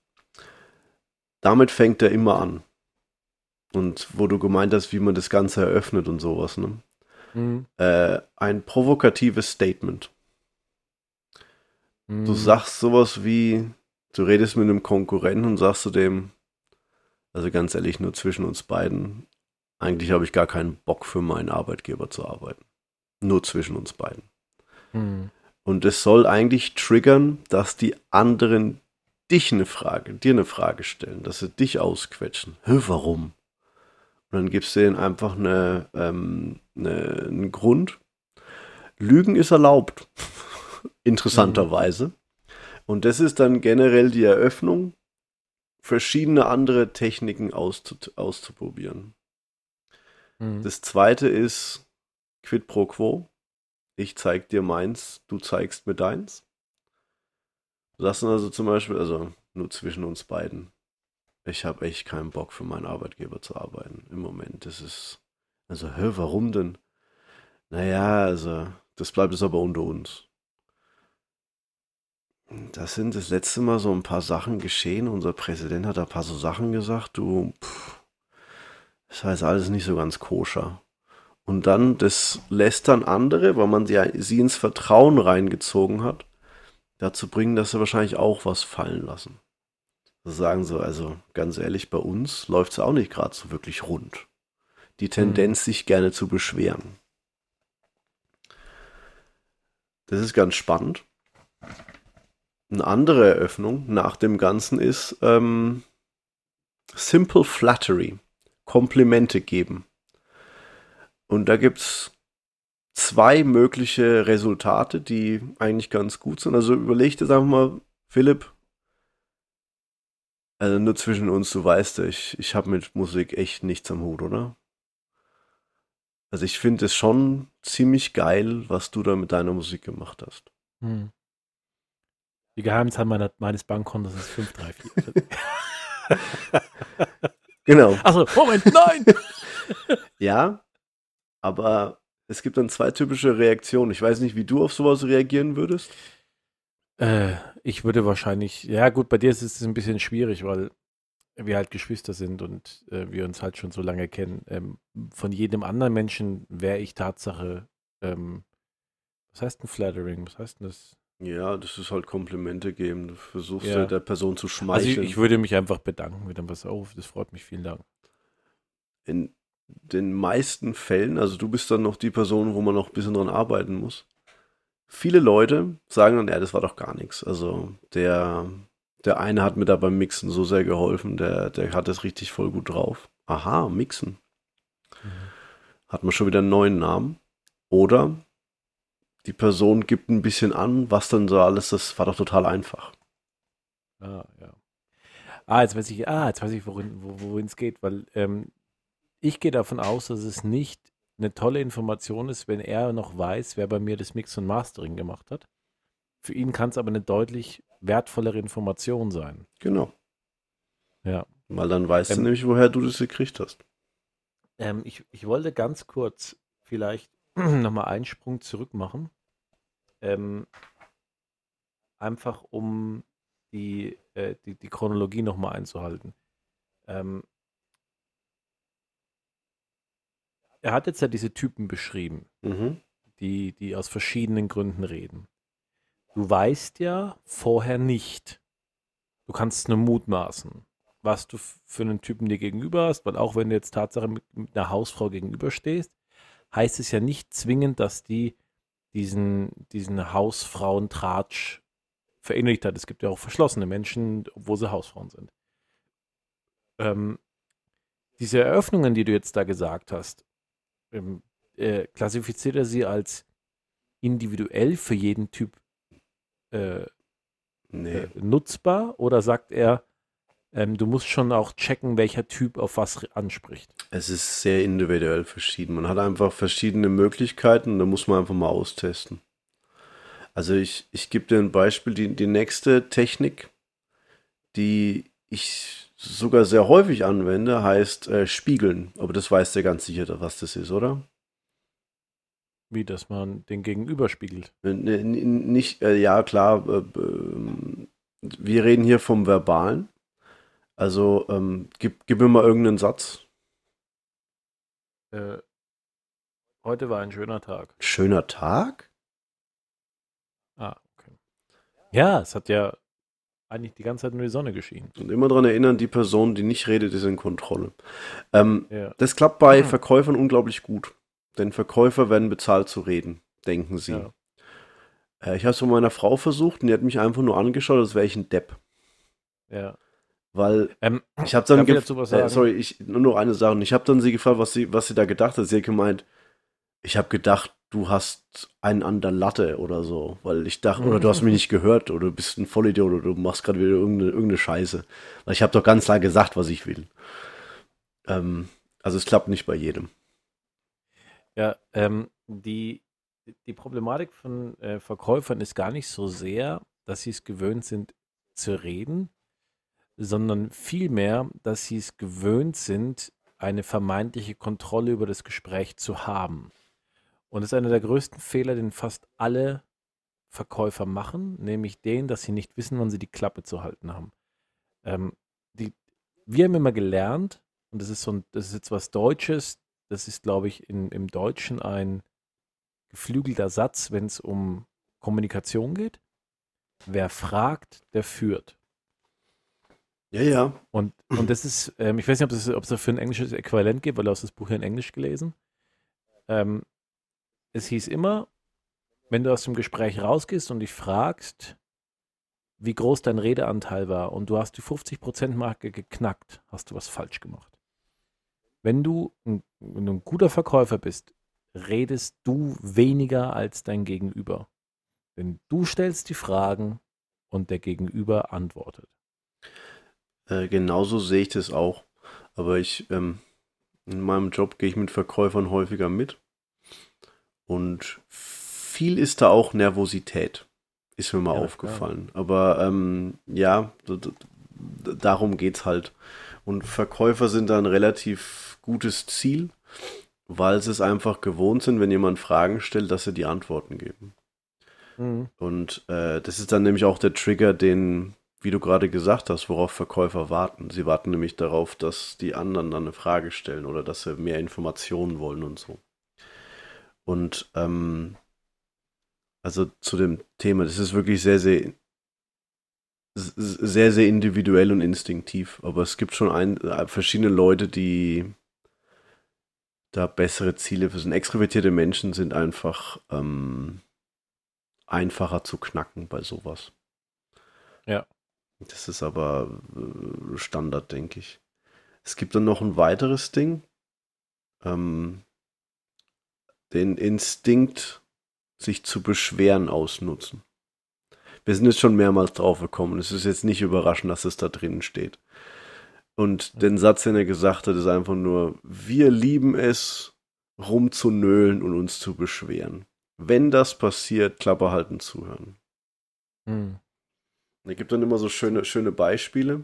Damit fängt er immer an. Und wo du gemeint hast, wie man das Ganze eröffnet und sowas, ne? Mhm. Äh, ein provokatives Statement. Mhm. Du sagst sowas wie, du redest mit einem Konkurrenten und sagst zu dem, also ganz ehrlich, nur zwischen uns beiden, eigentlich habe ich gar keinen Bock für meinen Arbeitgeber zu arbeiten. Nur zwischen uns beiden. Mhm. Und es soll eigentlich triggern, dass die anderen dich eine Frage, dir eine Frage stellen, dass sie dich ausquetschen. Hä, warum? Und dann gibst du denen einfach eine, ähm, eine, einen Grund. Lügen ist erlaubt, interessanterweise. Mhm. Und das ist dann generell die Eröffnung, verschiedene andere Techniken auszu auszuprobieren. Mhm. Das zweite ist, quid pro quo. Ich zeig dir meins, du zeigst mir deins. Lassen also zum Beispiel, also nur zwischen uns beiden. Ich habe echt keinen Bock für meinen Arbeitgeber zu arbeiten im Moment. Das ist, also, hä, warum denn? Naja, also, das bleibt es aber unter uns. Das sind das letzte Mal so ein paar Sachen geschehen. Unser Präsident hat ein paar so Sachen gesagt, du, pff, das heißt alles nicht so ganz koscher. Und dann, das lässt dann andere, weil man sie, sie ins Vertrauen reingezogen hat, dazu bringen, dass sie wahrscheinlich auch was fallen lassen. Sagen sie, also ganz ehrlich, bei uns läuft es auch nicht gerade so wirklich rund. Die Tendenz, mhm. sich gerne zu beschweren. Das ist ganz spannend. Eine andere Eröffnung nach dem Ganzen ist ähm, Simple Flattery. Komplimente geben. Und da gibt es zwei mögliche Resultate, die eigentlich ganz gut sind. Also überleg dir einfach mal, Philipp, also nur zwischen uns, du weißt ja, ich, ich habe mit Musik echt nichts am Hut, oder? Also ich finde es schon ziemlich geil, was du da mit deiner Musik gemacht hast. Hm. Die Geheimzahl meiner, meines Bankkontos ist 534. genau. Achso, Moment, nein! ja, aber es gibt dann zwei typische Reaktionen. Ich weiß nicht, wie du auf sowas reagieren würdest. Äh, ich würde wahrscheinlich, ja gut, bei dir ist es ein bisschen schwierig, weil wir halt Geschwister sind und äh, wir uns halt schon so lange kennen. Ähm, von jedem anderen Menschen wäre ich Tatsache, ähm, was heißt ein Flattering? Was heißt denn das? Ja, das ist halt Komplimente geben. Du versuchst ja. der Person zu schmeicheln. Also ich, ich, würde mich einfach bedanken mit dem was auf. Das freut mich. Vielen Dank. In den meisten Fällen, also du bist dann noch die Person, wo man noch ein bisschen dran arbeiten muss. Viele Leute sagen dann, ja, das war doch gar nichts. Also der, der eine hat mir da beim Mixen so sehr geholfen, der, der hat es richtig voll gut drauf. Aha, Mixen. Mhm. Hat man schon wieder einen neuen Namen. Oder die Person gibt ein bisschen an, was dann so alles, das war doch total einfach. Ah, ja. Ah, jetzt weiß ich, ah, jetzt weiß ich, worin worin es geht, weil ähm, ich gehe davon aus, dass es nicht eine tolle Information ist, wenn er noch weiß, wer bei mir das Mix und Mastering gemacht hat. Für ihn kann es aber eine deutlich wertvollere Information sein. Genau. Ja. Weil dann weißt ähm, du nämlich, woher du das gekriegt hast. Ähm, ich, ich wollte ganz kurz vielleicht nochmal einen Sprung zurück machen. Ähm, einfach um die, äh, die, die Chronologie nochmal einzuhalten. Ähm, er hat jetzt ja diese Typen beschrieben, mhm. die, die aus verschiedenen Gründen reden. Du weißt ja vorher nicht, du kannst nur mutmaßen, was du für einen Typen dir gegenüber hast, weil auch wenn du jetzt Tatsache mit, mit einer Hausfrau gegenüberstehst, heißt es ja nicht zwingend, dass die diesen, diesen Hausfrauentratsch verinnerlicht hat. Es gibt ja auch verschlossene Menschen, obwohl sie Hausfrauen sind. Ähm, diese Eröffnungen, die du jetzt da gesagt hast, ähm, äh, klassifiziert er sie als individuell für jeden Typ äh, nee. äh, nutzbar oder sagt er, ähm, du musst schon auch checken, welcher Typ auf was anspricht? Es ist sehr individuell verschieden. Man hat einfach verschiedene Möglichkeiten und da muss man einfach mal austesten. Also ich, ich gebe dir ein Beispiel, die, die nächste Technik, die ich sogar sehr häufig anwende, heißt äh, spiegeln. Aber das weißt du ganz sicher, was das ist, oder? Wie, dass man den Gegenüber spiegelt? nicht, äh, ja klar, äh, ähm, wir reden hier vom Verbalen. Also ähm, gib, gib mir mal irgendeinen Satz. Äh, heute war ein schöner Tag. Schöner Tag? Ah, okay. Ja, es hat ja eigentlich die ganze Zeit nur die Sonne geschienen. Und immer daran erinnern, die Person, die nicht redet, ist in Kontrolle. Ähm, ja. Das klappt bei hm. Verkäufern unglaublich gut. Denn Verkäufer werden bezahlt zu reden, denken sie. Ja. Äh, ich habe es von meiner Frau versucht und die hat mich einfach nur angeschaut, als wäre ich ein Depp. Ja. Weil ähm, ich habe dann äh, sorry, ich nur noch eine Sache. Ich habe dann sie gefragt, was sie, was sie da gedacht hat. Sie hat gemeint, ich habe gedacht, du hast einen an der Latte oder so, weil ich dachte, oder du hast mich nicht gehört oder du bist ein Vollidiot oder du machst gerade wieder irgendeine, irgendeine Scheiße. Weil ich habe doch ganz klar gesagt, was ich will. Ähm, also es klappt nicht bei jedem. Ja, ähm, die, die Problematik von äh, Verkäufern ist gar nicht so sehr, dass sie es gewöhnt sind zu reden, sondern vielmehr, dass sie es gewöhnt sind, eine vermeintliche Kontrolle über das Gespräch zu haben. Und das ist einer der größten Fehler, den fast alle Verkäufer machen, nämlich den, dass sie nicht wissen, wann sie die Klappe zu halten haben. Ähm, die, wir haben immer gelernt, und das ist so ein, das ist jetzt was Deutsches, das ist, glaube ich, in, im Deutschen ein geflügelter Satz, wenn es um Kommunikation geht. Wer fragt, der führt. Ja, ja. Und, und das ist, ähm, ich weiß nicht, ob es ob dafür ein englisches Äquivalent gibt, weil du hast das Buch ja in Englisch gelesen. Ähm, es hieß immer, wenn du aus dem Gespräch rausgehst und dich fragst, wie groß dein Redeanteil war und du hast die 50%-Marke geknackt, hast du was falsch gemacht. Wenn du, ein, wenn du ein guter Verkäufer bist, redest du weniger als dein Gegenüber. Denn du stellst die Fragen und der Gegenüber antwortet. Äh, genauso sehe ich das auch. Aber ich, ähm, in meinem Job gehe ich mit Verkäufern häufiger mit. Und viel ist da auch Nervosität. Ist mir mal ja, aufgefallen. Klar. Aber ähm, ja, darum geht es halt. Und Verkäufer sind da ein relativ gutes Ziel, weil sie es einfach gewohnt sind, wenn jemand Fragen stellt, dass sie die Antworten geben. Mhm. Und äh, das ist dann nämlich auch der Trigger, den, wie du gerade gesagt hast, worauf Verkäufer warten. Sie warten nämlich darauf, dass die anderen dann eine Frage stellen oder dass sie mehr Informationen wollen und so. Und ähm, also zu dem Thema, das ist wirklich sehr, sehr sehr, sehr individuell und instinktiv. Aber es gibt schon ein, äh, verschiedene Leute, die da bessere Ziele für sind. Extrovertierte Menschen sind einfach ähm, einfacher zu knacken bei sowas. Ja. Das ist aber äh, Standard, denke ich. Es gibt dann noch ein weiteres Ding. Ähm, den Instinkt, sich zu beschweren, ausnutzen. Wir sind jetzt schon mehrmals drauf gekommen. Es ist jetzt nicht überraschend, dass es da drinnen steht. Und den Satz, den er gesagt hat, ist einfach nur, wir lieben es, rumzunölen und uns zu beschweren. Wenn das passiert, Klappe halten, zuhören. Hm. Er gibt dann immer so schöne, schöne Beispiele.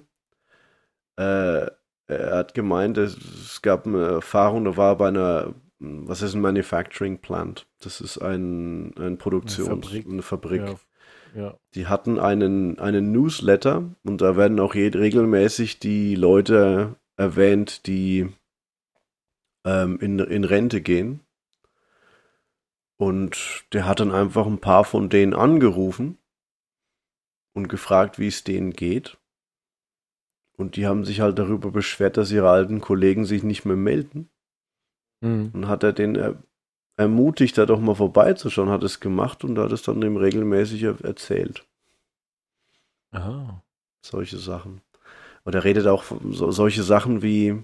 Äh, er hat gemeint, es gab eine Erfahrung, da war bei einer, was ist ein Manufacturing Plant? Das ist ein, ein Produktions, eine Fabrik. Eine Fabrik. Ja, ja. Die hatten einen, einen Newsletter und da werden auch regelmäßig die Leute erwähnt, die ähm, in, in Rente gehen. Und der hat dann einfach ein paar von denen angerufen und gefragt, wie es denen geht. Und die haben sich halt darüber beschwert, dass ihre alten Kollegen sich nicht mehr melden. Mhm. Und hat er den ermutigt, da doch mal vorbeizuschauen, hat es gemacht und hat es dann ihm regelmäßig erzählt. Aha. Solche Sachen. Und er redet auch so, solche Sachen wie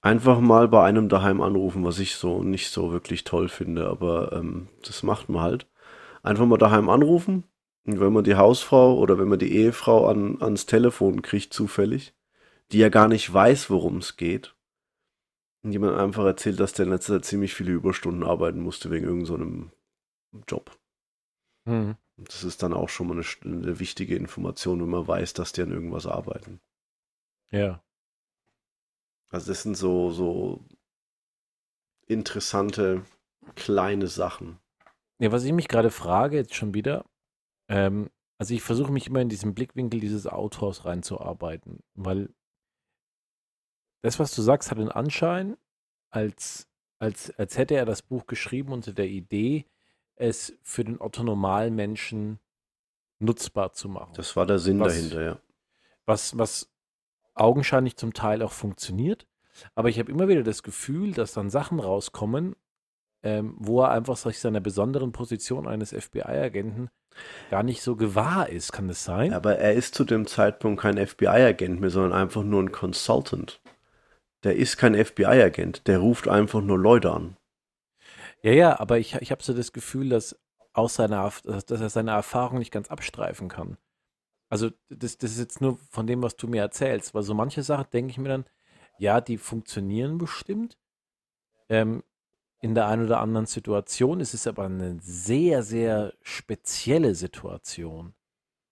einfach mal bei einem daheim anrufen, was ich so nicht so wirklich toll finde, aber ähm, das macht man halt. Einfach mal daheim anrufen und wenn man die Hausfrau oder wenn man die Ehefrau an, ans Telefon kriegt zufällig, die ja gar nicht weiß, worum es geht, jemand einfach erzählt, dass der in letzter Zeit ziemlich viele Überstunden arbeiten musste wegen irgendeinem so Job. Mhm. Das ist dann auch schon mal eine, eine, wichtige Information, wenn man weiß, dass die an irgendwas arbeiten. Ja. Also das sind so, so interessante kleine Sachen. Ja, was ich mich gerade frage, jetzt schon wieder, ähm, also ich versuche mich immer in diesen Blickwinkel dieses Autors reinzuarbeiten, weil das, was du sagst, hat den Anschein, als, als, als hätte er das Buch geschrieben unter der Idee, es für den autonomalen Menschen nutzbar zu machen. Das war der Sinn was, dahinter, ja. Was, was augenscheinlich zum Teil auch funktioniert. Aber ich habe immer wieder das Gefühl, dass dann Sachen rauskommen, ähm, wo er einfach sich seiner besonderen Position eines FBI-Agenten gar nicht so gewahr ist. Kann das sein? Aber er ist zu dem Zeitpunkt kein FBI-Agent mehr, sondern einfach nur ein Consultant der ist kein FBI-Agent, der ruft einfach nur Leute an. Ja, ja, aber ich, ich habe so das Gefühl, dass, aus seiner, dass er seine Erfahrung nicht ganz abstreifen kann. Also, das, das ist jetzt nur von dem, was du mir erzählst, weil so manche Sachen denke ich mir dann, ja, die funktionieren bestimmt. Ähm, in der einen oder anderen Situation. Es ist aber eine sehr, sehr spezielle Situation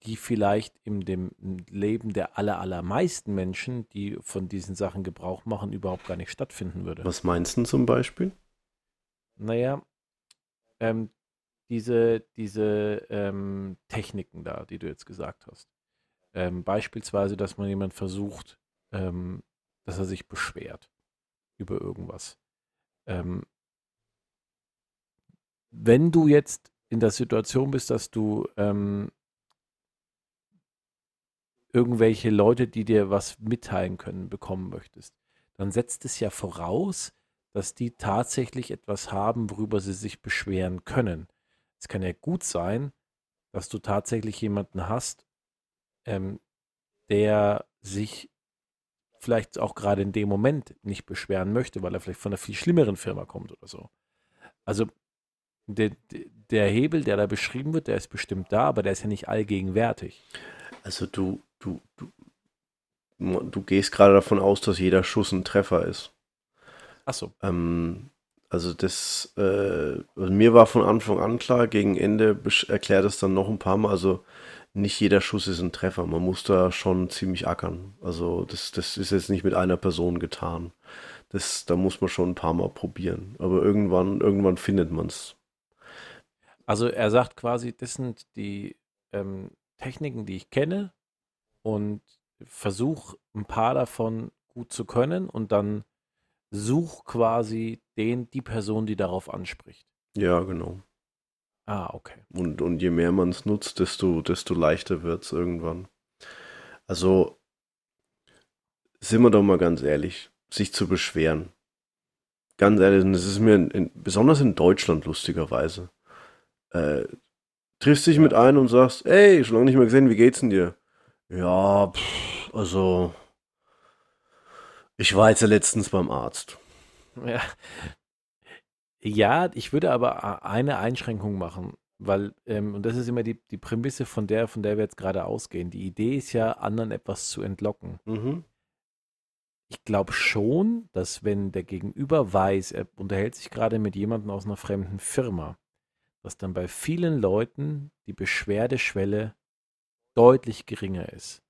die vielleicht in dem Leben der aller, allermeisten Menschen, die von diesen Sachen Gebrauch machen, überhaupt gar nicht stattfinden würde. Was meinst du zum Beispiel? Naja, ähm, diese, diese ähm, Techniken da, die du jetzt gesagt hast. Ähm, beispielsweise, dass man jemand versucht, ähm, dass er sich beschwert über irgendwas. Ähm, wenn du jetzt in der Situation bist, dass du ähm, irgendwelche Leute, die dir was mitteilen können, bekommen möchtest, dann setzt es ja voraus, dass die tatsächlich etwas haben, worüber sie sich beschweren können. Es kann ja gut sein, dass du tatsächlich jemanden hast, ähm, der sich vielleicht auch gerade in dem Moment nicht beschweren möchte, weil er vielleicht von einer viel schlimmeren Firma kommt oder so. also der, der Hebel, der da beschrieben wird, der ist bestimmt da, aber der ist ja nicht allgegenwärtig. Also du, du, du, du gehst gerade davon aus, dass jeder Schuss ein Treffer ist. Ach so. Ähm, also das, äh, also mir war von Anfang an klar, gegen Ende erklärt es dann noch ein paar Mal, also nicht jeder Schuss ist ein Treffer, man muss da schon ziemlich ackern. Also das, das ist jetzt nicht mit einer Person getan. Das, da muss man schon ein paar Mal probieren. Aber irgendwann, irgendwann findet man es. Also er sagt quasi, das sind die ähm, Techniken, die ich kenne und versuche ein paar davon gut zu können und dann such quasi den, die Person, die darauf anspricht. Ja, genau. Ah, okay. Und, und je mehr man es nutzt, desto, desto leichter wird es irgendwann. Also, sind wir doch mal ganz ehrlich, sich zu beschweren. Ganz ehrlich, das ist mir in, in, besonders in Deutschland lustigerweise. Äh, triffst dich mit einem und sagst, ey, schon lange nicht mehr gesehen, wie geht's denn dir? Ja, pff, also, ich war jetzt ja letztens beim Arzt. Ja. Ja, ich würde aber eine Einschränkung machen, weil, ähm, und das ist immer die, die Prämisse von der, von der wir jetzt gerade ausgehen. Die Idee ist ja, anderen etwas zu entlocken. Mhm. Ich glaube schon, dass wenn der Gegenüber weiß, er unterhält sich gerade mit jemandem aus einer fremden Firma, dass dann bei vielen Leuten die Beschwerdeschwelle deutlich geringer ist.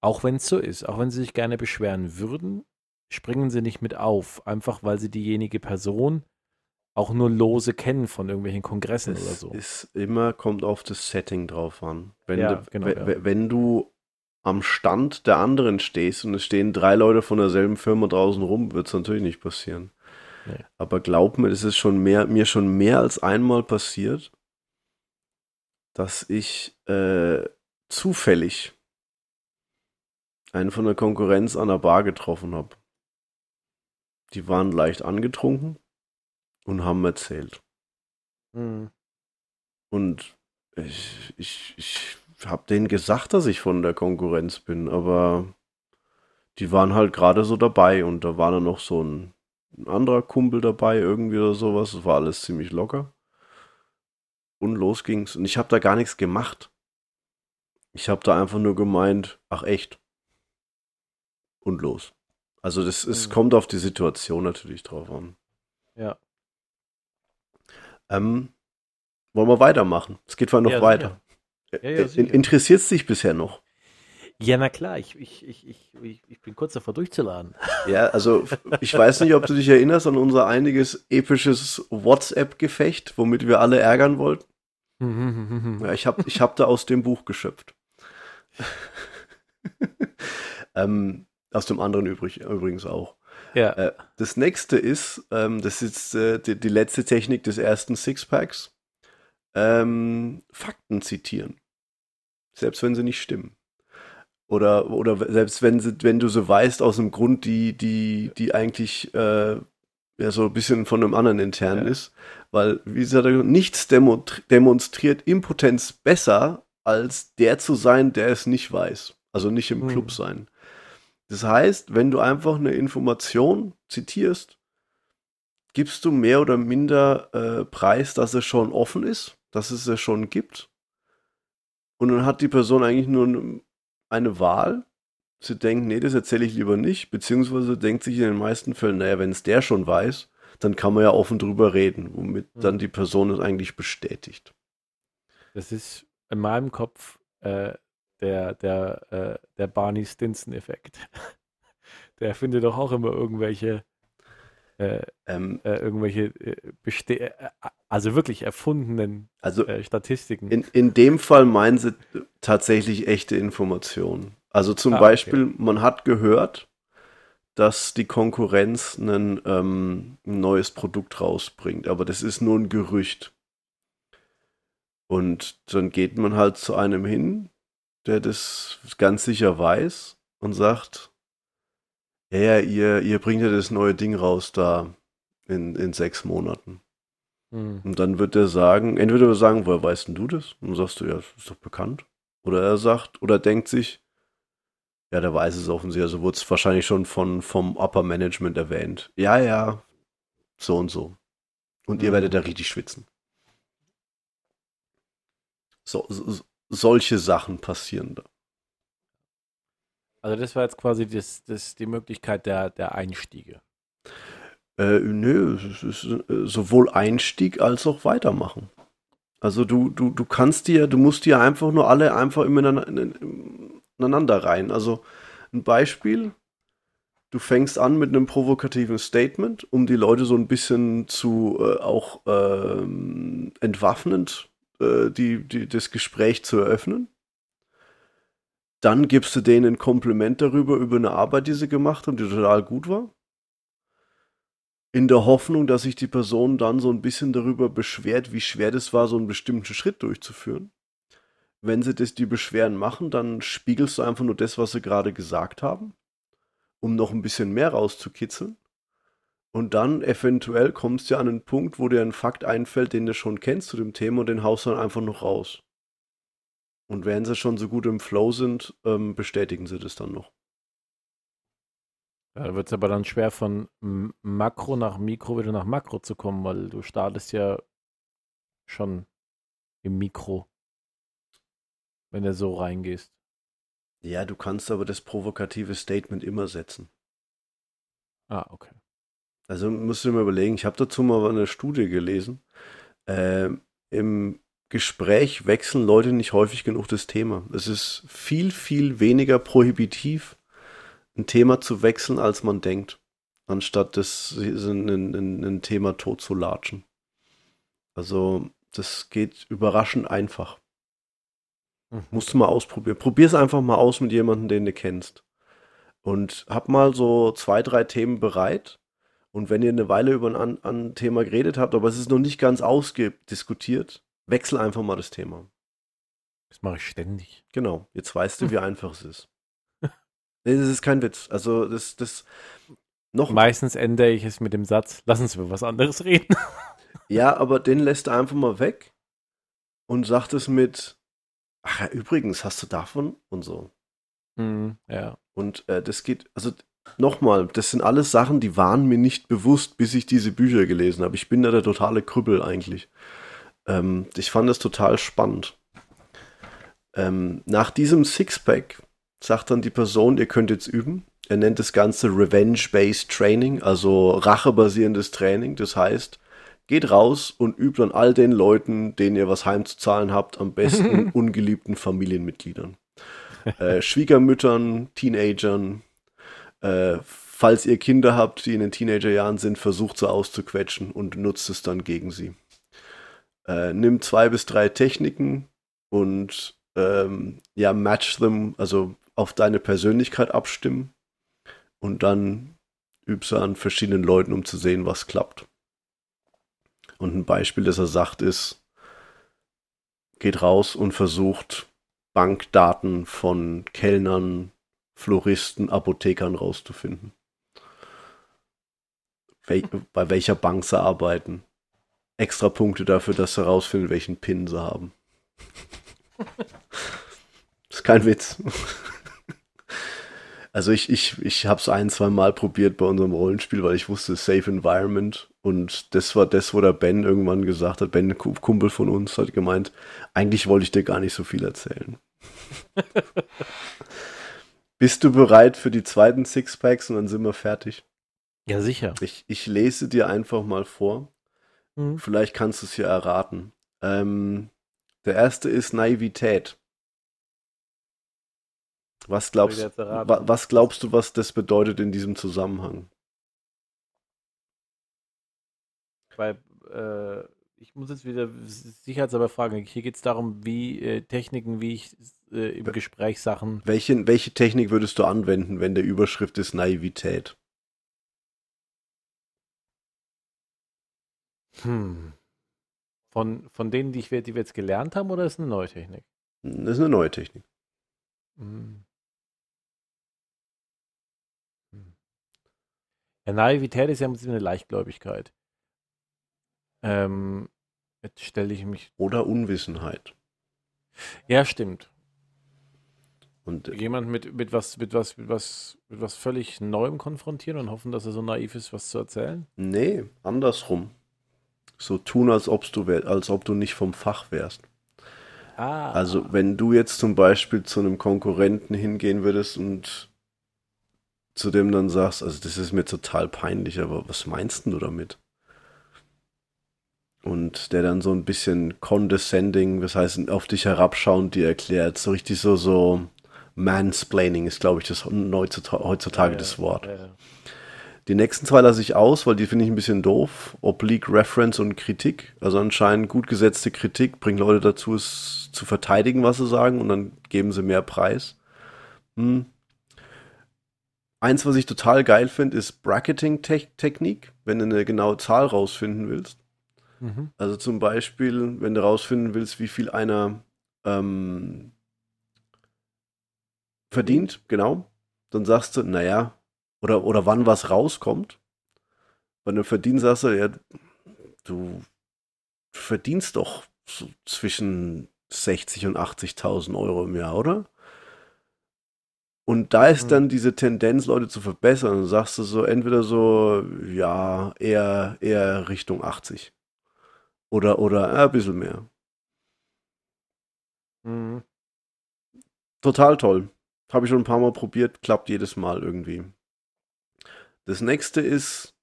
Auch wenn es so ist, auch wenn sie sich gerne beschweren würden, springen sie nicht mit auf, einfach weil sie diejenige Person auch nur lose kennen von irgendwelchen Kongressen es oder so. Ist immer, kommt auf das Setting drauf an. Wenn, Ja, du, genau, ja. we- wenn du am Stand der anderen stehst und es stehen drei Leute von derselben Firma draußen rum, wird es natürlich nicht passieren. Nee. Aber glaub mir, es ist schon mehr, mir schon mehr als einmal passiert, dass ich äh, zufällig einen von der Konkurrenz an der Bar getroffen habe. Die waren leicht angetrunken und haben erzählt. Mhm. Und ich, ich, ich habe denen gesagt, dass ich von der Konkurrenz bin, aber die waren halt gerade so dabei und da war dann noch so ein, ein anderer Kumpel dabei, irgendwie oder sowas. Das war alles ziemlich locker. Und los ging's. Und ich habe da gar nichts gemacht. Ich habe da einfach nur gemeint, ach echt. Und los. Also das es Mhm. kommt auf die Situation natürlich drauf an. Ja. Ähm, wollen wir weitermachen? Es geht noch Ja, weiter. Ja, ja, Äh, sicher. Interessiert es dich bisher noch? Ja, na klar, ich, ich, ich, ich, ich, ich bin kurz davor durchzuladen. Ja, also ich weiß nicht, ob du dich erinnerst an unser einiges episches WhatsApp-Gefecht, womit wir alle ärgern wollten. Ja, ich habe ich hab da aus dem Buch geschöpft. ähm, aus dem anderen übrig, übrigens auch. ja. Äh, das nächste ist, ähm, das ist äh, die, die letzte Technik des ersten Sixpacks, ähm, Fakten zitieren. Selbst wenn sie nicht stimmen. Oder, oder selbst wenn, sie, wenn du sie weißt aus einem Grund, die, die, die eigentlich äh, ja, so ein bisschen von einem anderen intern Ja. ist. Weil, wie gesagt, nichts demo demonstriert Impotenz besser, als der zu sein, der es nicht weiß. Also nicht im Hm. Club sein. Das heißt, wenn du einfach eine Information zitierst, gibst du mehr oder minder äh, Preis, dass es schon offen ist, dass es es schon gibt. Und dann hat die Person eigentlich nur eine- Wahl. Sie denkt, nee, das erzähle ich lieber nicht, beziehungsweise denkt sich in den meisten Fällen, naja, wenn es der schon weiß, dann kann man ja offen drüber reden, womit Mhm. dann die Person es eigentlich bestätigt. Das ist in meinem Kopf äh, der, der, äh, der Barney Stinson-Effekt. Der findet doch auch immer irgendwelche, äh, Ähm, äh, irgendwelche äh, beste äh, also wirklich erfundenen also äh, Statistiken. In, in dem Fall meinen sie tatsächlich echte Informationen. Also zum Ah, okay. Beispiel, man hat gehört, dass die Konkurrenz einen, ähm, ein neues Produkt rausbringt, aber das ist nur ein Gerücht. Und dann geht man halt zu einem hin, der das ganz sicher weiß und sagt, ja, ja, ihr, ihr bringt ja das neue Ding raus da in, in sechs Monaten. Hm. Und dann wird er sagen, entweder wird er sagen, woher weißt denn du das? Und dann sagst du, ja, das ist doch bekannt. Oder er sagt, oder denkt sich, ja, der weiß es offensichtlich, also wurde es wahrscheinlich schon von, vom Upper Management erwähnt. Ja, ja, so und so. Und ihr werdet da richtig schwitzen. So, so, solche Sachen passieren da. Also das war jetzt quasi das, das, die Möglichkeit der, der Einstiege. Äh, nö, es ist äh, sowohl Einstieg als auch Weitermachen. Also du, du, du kannst dir, du musst dir einfach nur alle einfach ineinander rein. Also ein Beispiel, du fängst an mit einem provokativen Statement, um die Leute so ein bisschen zu äh, auch ähm, entwaffnend äh, die, die, das Gespräch zu eröffnen. Dann gibst du denen ein Kompliment darüber, über eine Arbeit, die sie gemacht haben, die total gut war. In der Hoffnung, dass sich die Person dann so ein bisschen darüber beschwert, wie schwer das war, so einen bestimmten Schritt durchzuführen. Wenn sie das, die Beschwerden machen, dann spiegelst du einfach nur das, was sie gerade gesagt haben, um noch ein bisschen mehr rauszukitzeln. Und dann eventuell kommst du ja an einen Punkt, wo dir ein Fakt einfällt, den du schon kennst zu dem Thema und den haust du dann einfach noch raus. Und wenn sie schon so gut im Flow sind, ähm, bestätigen sie das dann noch. Ja, da wird es aber dann schwer von Makro nach Mikro wieder nach Makro zu kommen, weil du startest ja schon im Mikro, wenn du so reingehst. Ja, du kannst aber das provokative Statement immer setzen. Ah, okay. Also musst du mal überlegen, ich habe dazu mal eine Studie gelesen. Äh, Im Gespräch wechseln Leute nicht häufig genug das Thema. Es ist viel, viel weniger prohibitiv, ein Thema zu wechseln, als man denkt, anstatt das ein, ein, ein Thema tot zu latschen. Also, das geht überraschend einfach. Mhm. Musst du mal ausprobieren. Probier es einfach mal aus mit jemandem, den du kennst. Und hab mal so zwei, drei Themen bereit. Und wenn ihr eine Weile über ein, ein Thema geredet habt, aber es ist noch nicht ganz ausgediskutiert, Wechsel einfach mal das Thema. Das mache ich ständig. Genau. Jetzt weißt du, wie einfach es ist. Nee, das ist kein Witz. Also, das, das noch. Meistens ändere ich es mit dem Satz, lass uns über was anderes reden. ja, aber den lässt er einfach mal weg und sagt es mit, ach ja, übrigens, hast du davon und so. Mm, ja. Und äh, das geht, also nochmal, das sind alles Sachen, die waren mir nicht bewusst, bis ich diese Bücher gelesen habe. Ich bin da der totale Krüppel eigentlich. Ähm, ich fand das total spannend. Ähm, nach diesem Sixpack sagt dann die Person, ihr könnt jetzt üben. Er nennt das Ganze Revenge-Based Training, also rachebasierendes Training. Das heißt, geht raus und übt an all den Leuten, denen ihr was heimzuzahlen habt, am besten ungeliebten Familienmitgliedern. Äh, Schwiegermüttern, Teenagern, äh, falls ihr Kinder habt, die in den Teenagerjahren sind, versucht sie auszuquetschen und nutzt es dann gegen sie äh, nimm zwei bis drei Techniken und ähm, ja, match them, also auf deine Persönlichkeit abstimmen und dann übst du an verschiedenen Leuten, um zu sehen, was klappt. Und ein Beispiel, das er sagt, ist, geht raus und versucht Bankdaten von Kellnern, Floristen, Apothekern rauszufinden. Wel bei welcher Bank sie arbeiten extra Punkte dafür, dass sie rausfinden, welchen Pin sie haben. ist kein Witz. Also ich, ich, ich habe es ein, zwei Mal probiert bei unserem Rollenspiel, weil ich wusste, Safe Environment. Und das war das, wo der Ben irgendwann gesagt hat, Ben, Kumpel von uns, hat gemeint, eigentlich wollte ich dir gar nicht so viel erzählen. Bist du bereit für die zweiten Sixpacks und dann sind wir fertig? Ja, sicher. Ich, ich lese dir einfach mal vor. Mhm. Vielleicht kannst du es hier erraten. Ähm, der erste ist Naivität. Was glaubst, wa was glaubst du, was das bedeutet in diesem Zusammenhang? Weil, äh, ich muss jetzt wieder sicherheitshalber fragen. Hier geht es darum, wie äh, Techniken, wie ich äh, im Gespräch Sachen. Welche, welche Technik würdest du anwenden, wenn der Überschrift ist Naivität? Hm. Von, von denen, die, ich, die wir jetzt gelernt haben, oder ist es eine neue Technik? Das ist eine neue Technik. Hm. Hm. Ja, Naivität ist ja im Prinzip eine Leichtgläubigkeit. Ähm, jetzt stelle ich mich. Oder Unwissenheit. Ja, stimmt. Und äh, jemand mit, mit was, mit was, mit was, mit was völlig Neuem konfrontieren und hoffen, dass er so naiv ist, was zu erzählen? Nee, andersrum. So tun, als, du, als ob du nicht vom Fach wärst. Ah. Also wenn du jetzt zum Beispiel zu einem Konkurrenten hingehen würdest und zu dem dann sagst, also das ist mir total peinlich, aber was meinst du damit? Und der dann so ein bisschen condescending, das heißt auf dich herabschauend dir erklärt, so richtig so, so Mansplaining ist, glaube ich, das heutzutage ja, das Wort. Ja. Die nächsten zwei lasse ich aus, weil die finde ich ein bisschen doof. Oblique Reference und Kritik. Also anscheinend gut gesetzte Kritik bringt Leute dazu, es zu verteidigen, was sie sagen, und dann geben sie mehr Preis. Hm. Eins, was ich total geil finde, ist Bracketing-Technik, wenn du eine genaue Zahl rausfinden willst. Mhm. Also zum Beispiel, wenn du rausfinden willst, wie viel einer ähm, verdient, genau, dann sagst du, naja, oder, oder wann was rauskommt. Wenn du verdienst, sagst du, ja, du verdienst doch so zwischen 60 und 80.000 Euro im Jahr, oder? Und da ist mhm. dann diese Tendenz, Leute zu verbessern. Dann sagst du so, entweder so, ja, eher, eher Richtung 80. Oder, oder äh, ein bisschen mehr. Mhm. Total toll. Habe ich schon ein paar Mal probiert, klappt jedes Mal irgendwie. Das nächste ist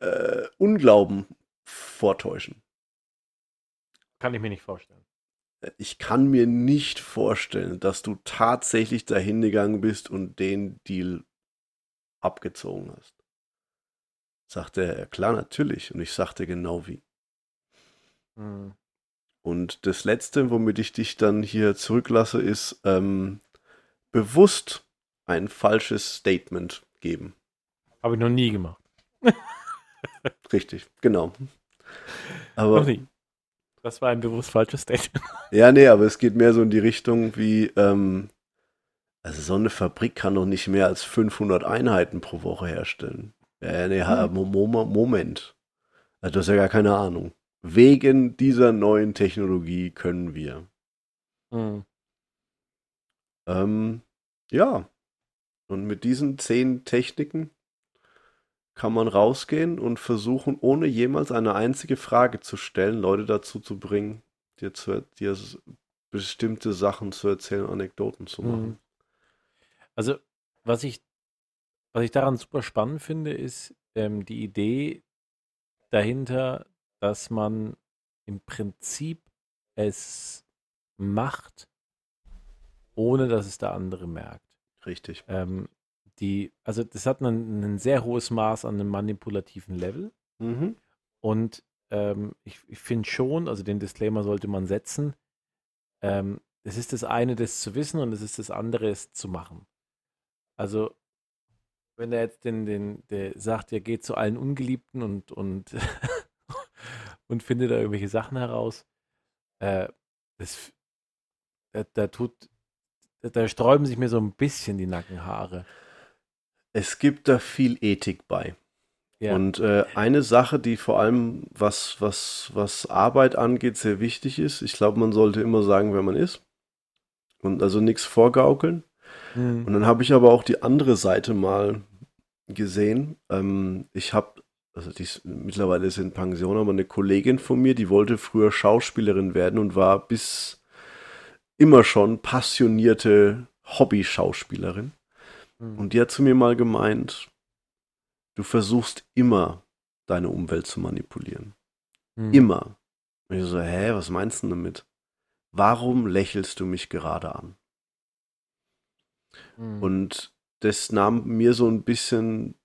äh, Unglauben vortäuschen. Kann ich mir nicht vorstellen. Äh, ich kann mir nicht vorstellen, dass du tatsächlich dahin gegangen bist und den Deal abgezogen hast. Sagte er, klar, natürlich. Und ich sagte genau wie. Hm. Und das Letzte, womit ich dich dann hier zurücklasse, ist ähm, bewusst ein falsches Statement geben. Habe ich noch nie gemacht. Richtig, genau. Aber noch nie. Das war ein bewusst falsches Statement. Ja, nee, aber es geht mehr so in die Richtung wie, ähm, also so eine Fabrik kann doch nicht mehr als 500 Einheiten pro Woche herstellen. Ja, nee, hm. Moment. Also, du hast ja gar keine Ahnung. Wegen dieser neuen Technologie können wir. Hm. Ähm, ja. Und mit diesen zehn Techniken kann man rausgehen und versuchen, ohne jemals eine einzige Frage zu stellen, Leute dazu zu bringen, dir, zu, dir bestimmte Sachen zu erzählen, Anekdoten zu machen. Mhm. Also, was ich, was ich daran super spannend finde, ist ähm, die Idee dahinter, dass man im Prinzip es macht, ohne dass es der andere merkt. Richtig. Ähm, die, also das hat ein, ein, sehr hohes Maß an einem manipulativen Level. Mhm. Und ähm, ich, ich finde schon, also den Disclaimer sollte man setzen. Ähm, es ist das eine, das zu wissen und es ist das andere, es zu machen. Also, wenn er jetzt den, den, der sagt, er geht zu allen Ungeliebten und, und, und findet da irgendwelche Sachen heraus, äh, das, da, da tut, da sträuben sich mir so ein bisschen die Nackenhaare. Es gibt da viel Ethik bei. Ja. Und äh, eine Sache, die vor allem was, was, was Arbeit angeht, sehr wichtig ist, ich glaube, man sollte immer sagen, wer man ist. Und also nichts vorgaukeln. Mhm. Und dann habe ich aber auch die andere Seite mal gesehen. Ähm, ich habe, also die ist, mittlerweile ist in Pension, aber eine Kollegin von mir, die wollte früher Schauspielerin werden und war bis immer schon passionierte Hobby-Schauspielerin. Mhm. Und die hat zu mir mal gemeint, du versuchst immer deine Umwelt zu manipulieren. Mhm. Immer. Und ich so, hä, was meinst du damit? Warum lächelst du mich gerade an? Mhm. Und das nahm mir so ein bisschen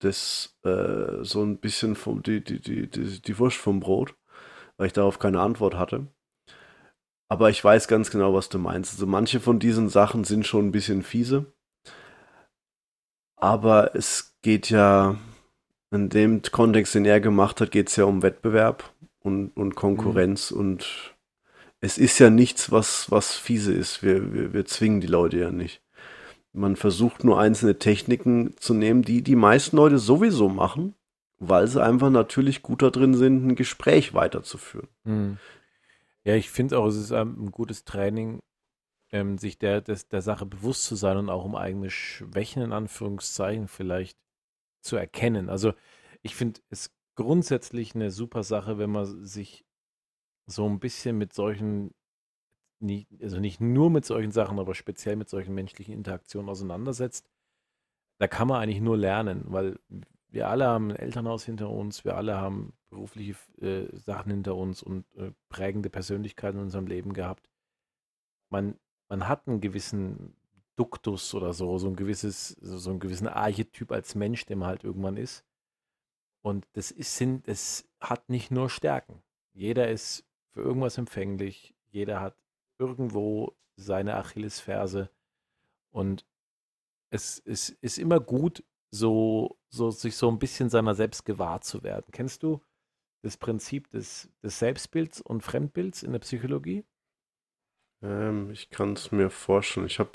das, äh, so ein bisschen vom, die, die, die, die, die Wurst vom Brot, weil ich darauf keine Antwort hatte. Aber ich weiß ganz genau, was du meinst. Also manche von diesen Sachen sind schon ein bisschen fiese. Aber es geht ja, in dem Kontext, den er gemacht hat, geht es ja um Wettbewerb und, und Konkurrenz. Mhm. Und es ist ja nichts, was, was fiese ist. Wir, wir, wir zwingen die Leute ja nicht. Man versucht nur einzelne Techniken zu nehmen, die die meisten Leute sowieso machen, weil sie einfach natürlich gut da drin sind, ein Gespräch weiterzuführen. Mhm. Ja, ich finde auch, es ist ein gutes Training, ähm, sich der, des, der Sache bewusst zu sein und auch um eigene Schwächen in Anführungszeichen vielleicht zu erkennen. Also ich finde, es grundsätzlich eine super Sache, wenn man sich so ein bisschen mit solchen, nie- also nicht nur mit solchen Sachen, aber speziell mit solchen menschlichen Interaktionen auseinandersetzt. Da kann man eigentlich nur lernen, weil wir alle haben ein Elternhaus hinter uns, wir alle haben berufliche äh, Sachen hinter uns und äh, prägende Persönlichkeiten in unserem Leben gehabt. Man, man hat einen gewissen Duktus oder so, so ein gewisses, so einen gewissen Archetyp als Mensch, der man halt irgendwann ist. Und das ist, sind, es hat nicht nur Stärken. Jeder ist für irgendwas empfänglich, jeder hat irgendwo seine Achillesferse und es, es ist immer gut, so, so sich so ein bisschen seiner selbst gewahr zu werden. Kennst du das Prinzip des, des Selbstbilds und Fremdbilds in der Psychologie? Ähm, ich kann es mir vorstellen. Ich habe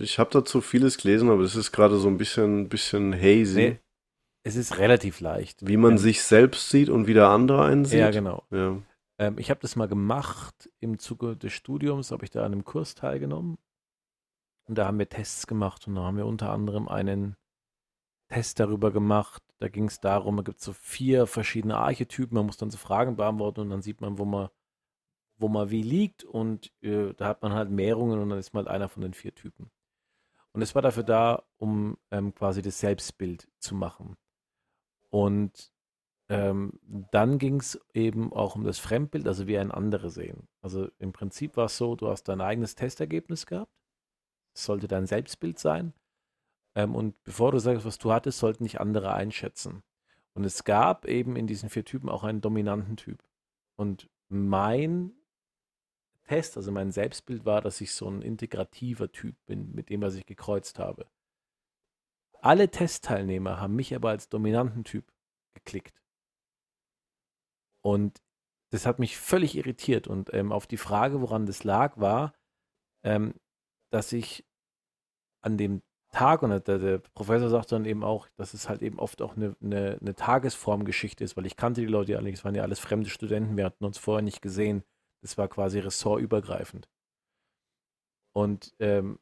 ich hab dazu vieles gelesen, aber es ist gerade so ein bisschen, bisschen hazy, Nee, es ist relativ leicht. wie man Ähm, sich selbst sieht und wie der andere einen sieht. Ja, genau. Ja. Ähm, ich habe das mal gemacht im Zuge des Studiums, habe ich da an einem Kurs teilgenommen. Und da haben wir Tests gemacht und da haben wir unter anderem einen Test darüber gemacht. Da ging es darum, es gibt so vier verschiedene Archetypen, man muss dann so Fragen beantworten und dann sieht man, wo man, wo man wie liegt und äh, da hat man halt Mehrungen und dann ist man halt einer von den vier Typen. Und es war dafür da, um ähm, quasi das Selbstbild zu machen. Und ähm, dann ging es eben auch um das Fremdbild, also wie ein andere sehen. Also im Prinzip war es so, du hast dein eigenes Testergebnis gehabt. Es sollte dein Selbstbild sein. Ähm, und bevor du sagst, was du hattest, sollten dich andere einschätzen. Und es gab eben in diesen vier Typen auch einen dominanten Typ. Und mein Test, also mein Selbstbild war, dass ich so ein integrativer Typ bin, mit dem, was ich gekreuzt habe. Alle Testteilnehmer haben mich aber als dominanten Typ geklickt. Und das hat mich völlig irritiert. Und ähm, auf die Frage, woran das lag, war, ähm, dass ich an dem Tag, und der, der Professor sagt dann eben auch, dass es halt eben oft auch eine, eine, eine Tagesformgeschichte ist, weil ich kannte die Leute ja nicht, es waren ja alles fremde Studenten, wir hatten uns vorher nicht gesehen. Das war quasi ressortübergreifend. Und ähm,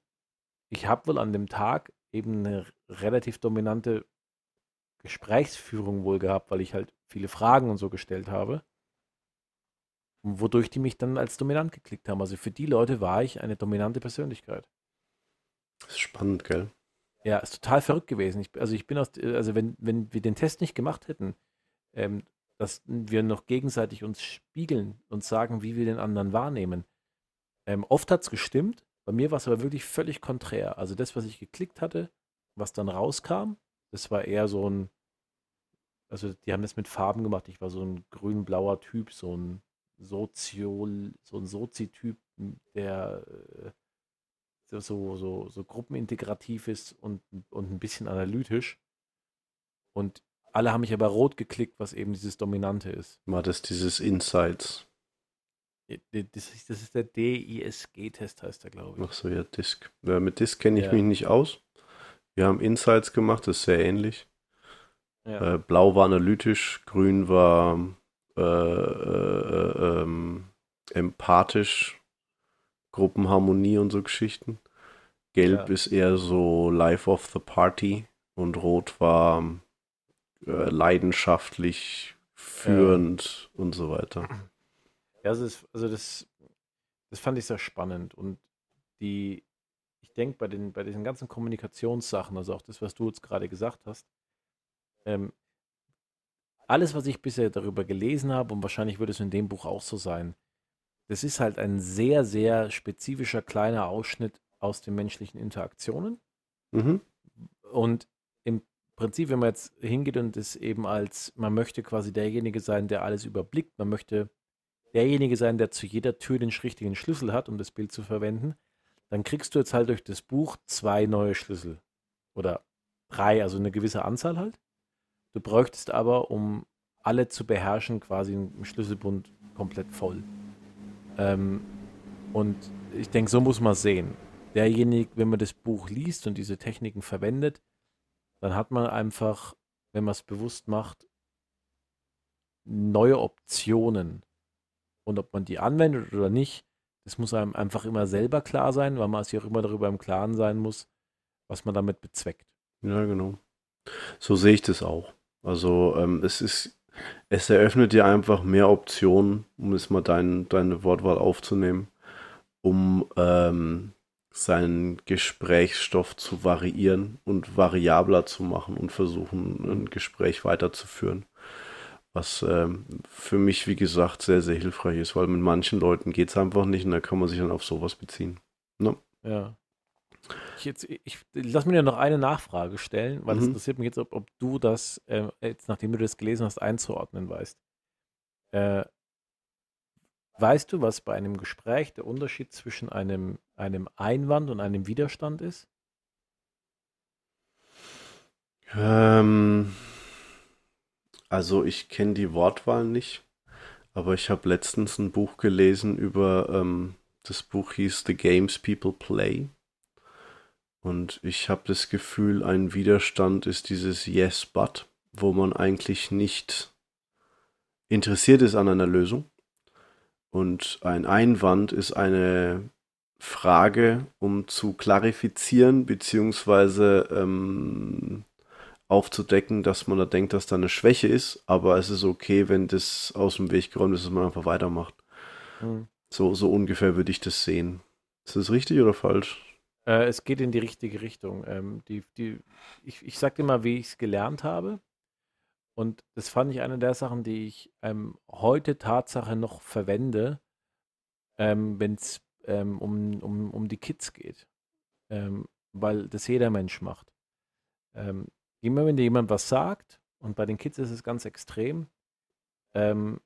ich habe wohl an dem Tag eben eine relativ dominante Gesprächsführung wohl gehabt, weil ich halt viele Fragen und so gestellt habe. Wodurch die mich dann als dominant geklickt haben. Also für die Leute war ich eine dominante Persönlichkeit. Das ist spannend, gell? Ja, ist total verrückt gewesen. Ich, also ich bin aus, also wenn, wenn wir den Test nicht gemacht hätten, ähm, dass wir noch gegenseitig uns spiegeln und sagen, wie wir den anderen wahrnehmen. Ähm, oft hat es gestimmt, bei mir war es aber wirklich völlig konträr. Also das, was ich geklickt hatte, was dann rauskam, das war eher so ein, also die haben das mit Farben gemacht. Ich war so ein grün-blauer Typ, so ein Soziol, so ein Sozi-Typ, der äh, so, so, so gruppenintegrativ ist und, und ein bisschen analytisch. Und alle haben mich aber rot geklickt, was eben dieses Dominante ist. War das dieses Insights? Das ist, das ist der DISG-Test, heißt der, glaube ich. Ach so, ja, Disk. Ja, mit Disk kenne ich Ja. mich nicht aus. Wir haben Insights gemacht, das ist sehr ähnlich. Ja. Äh, Blau war analytisch, Grün war äh, äh, ähm, empathisch, Gruppenharmonie und so Geschichten. Gelb Ja. ist eher so Life of the Party und Rot war äh, leidenschaftlich, führend und so weiter. Ja, also das, also das, das fand ich sehr spannend. Und die, ich denke, bei den, bei diesen ganzen Kommunikationssachen, also auch das, was du jetzt gerade gesagt hast, ähm, alles, was ich bisher darüber gelesen habe, und wahrscheinlich wird es in dem Buch auch so sein, das ist halt ein sehr, sehr spezifischer kleiner Ausschnitt aus den menschlichen Interaktionen. Mhm. Und im Prinzip, wenn man jetzt hingeht und es eben als, man möchte quasi derjenige sein, der alles überblickt, man möchte derjenige sein, der zu jeder Tür den richtigen Schlüssel hat, um das Bild zu verwenden, dann kriegst du jetzt halt durch das Buch zwei neue Schlüssel. Oder drei, also eine gewisse Anzahl halt. Du bräuchtest aber, um alle zu beherrschen, quasi einen Schlüsselbund komplett voll. Ähm, und ich denke, so muss man sehen. Derjenige, wenn man das Buch liest und diese Techniken verwendet, dann hat man einfach, wenn man es bewusst macht, neue Optionen. Und ob man die anwendet oder nicht, das muss einem einfach immer selber klar sein, weil man sich auch immer darüber im Klaren sein muss, was man damit bezweckt. Ja, genau. So sehe ich das auch. Also ähm, es ist, Es eröffnet dir einfach mehr Optionen, um jetzt mal dein, deine Wortwahl aufzunehmen, um ähm, seinen Gesprächsstoff zu variieren und variabler zu machen und versuchen, ein Gespräch weiterzuführen. Was ähm, für mich, wie gesagt, sehr, sehr hilfreich ist, weil mit manchen Leuten geht es einfach nicht und da kann man sich dann auf sowas beziehen. Ne? Ja. Jetzt, ich lass mir ja noch eine Nachfrage stellen, weil es Mhm. interessiert mich jetzt, ob, ob du das, äh, jetzt nachdem du das gelesen hast, einzuordnen weißt. Äh, weißt du, was bei einem Gespräch der Unterschied zwischen einem, einem Einwand und einem Widerstand ist? Ähm, also ich kenne die Wortwahl nicht, aber ich habe letztens ein Buch gelesen über, ähm, das Buch hieß The Games People Play. Und ich habe das Gefühl, ein Widerstand ist dieses Yes, but, wo man eigentlich nicht interessiert ist an einer Lösung. Und ein Einwand ist eine Frage, um zu klarifizieren, beziehungsweise ähm, aufzudecken, dass man da denkt, dass da eine Schwäche ist, aber es ist okay, wenn das aus dem Weg geräumt ist, dass man einfach weitermacht. Hm. So, so ungefähr würde ich das sehen. Ist das richtig oder falsch? Äh, es geht in die richtige Richtung. Ähm, die, die, ich, ich sag dir mal, wie ich es gelernt habe. Und das fand ich eine der Sachen, die ich ähm, heute Tatsache noch verwende, ähm, wenn es ähm, um, um, um die Kids geht. Ähm, weil das jeder Mensch macht. Ähm, immer wenn dir jemand was sagt, und bei den Kids ist es ganz extrem, ähm,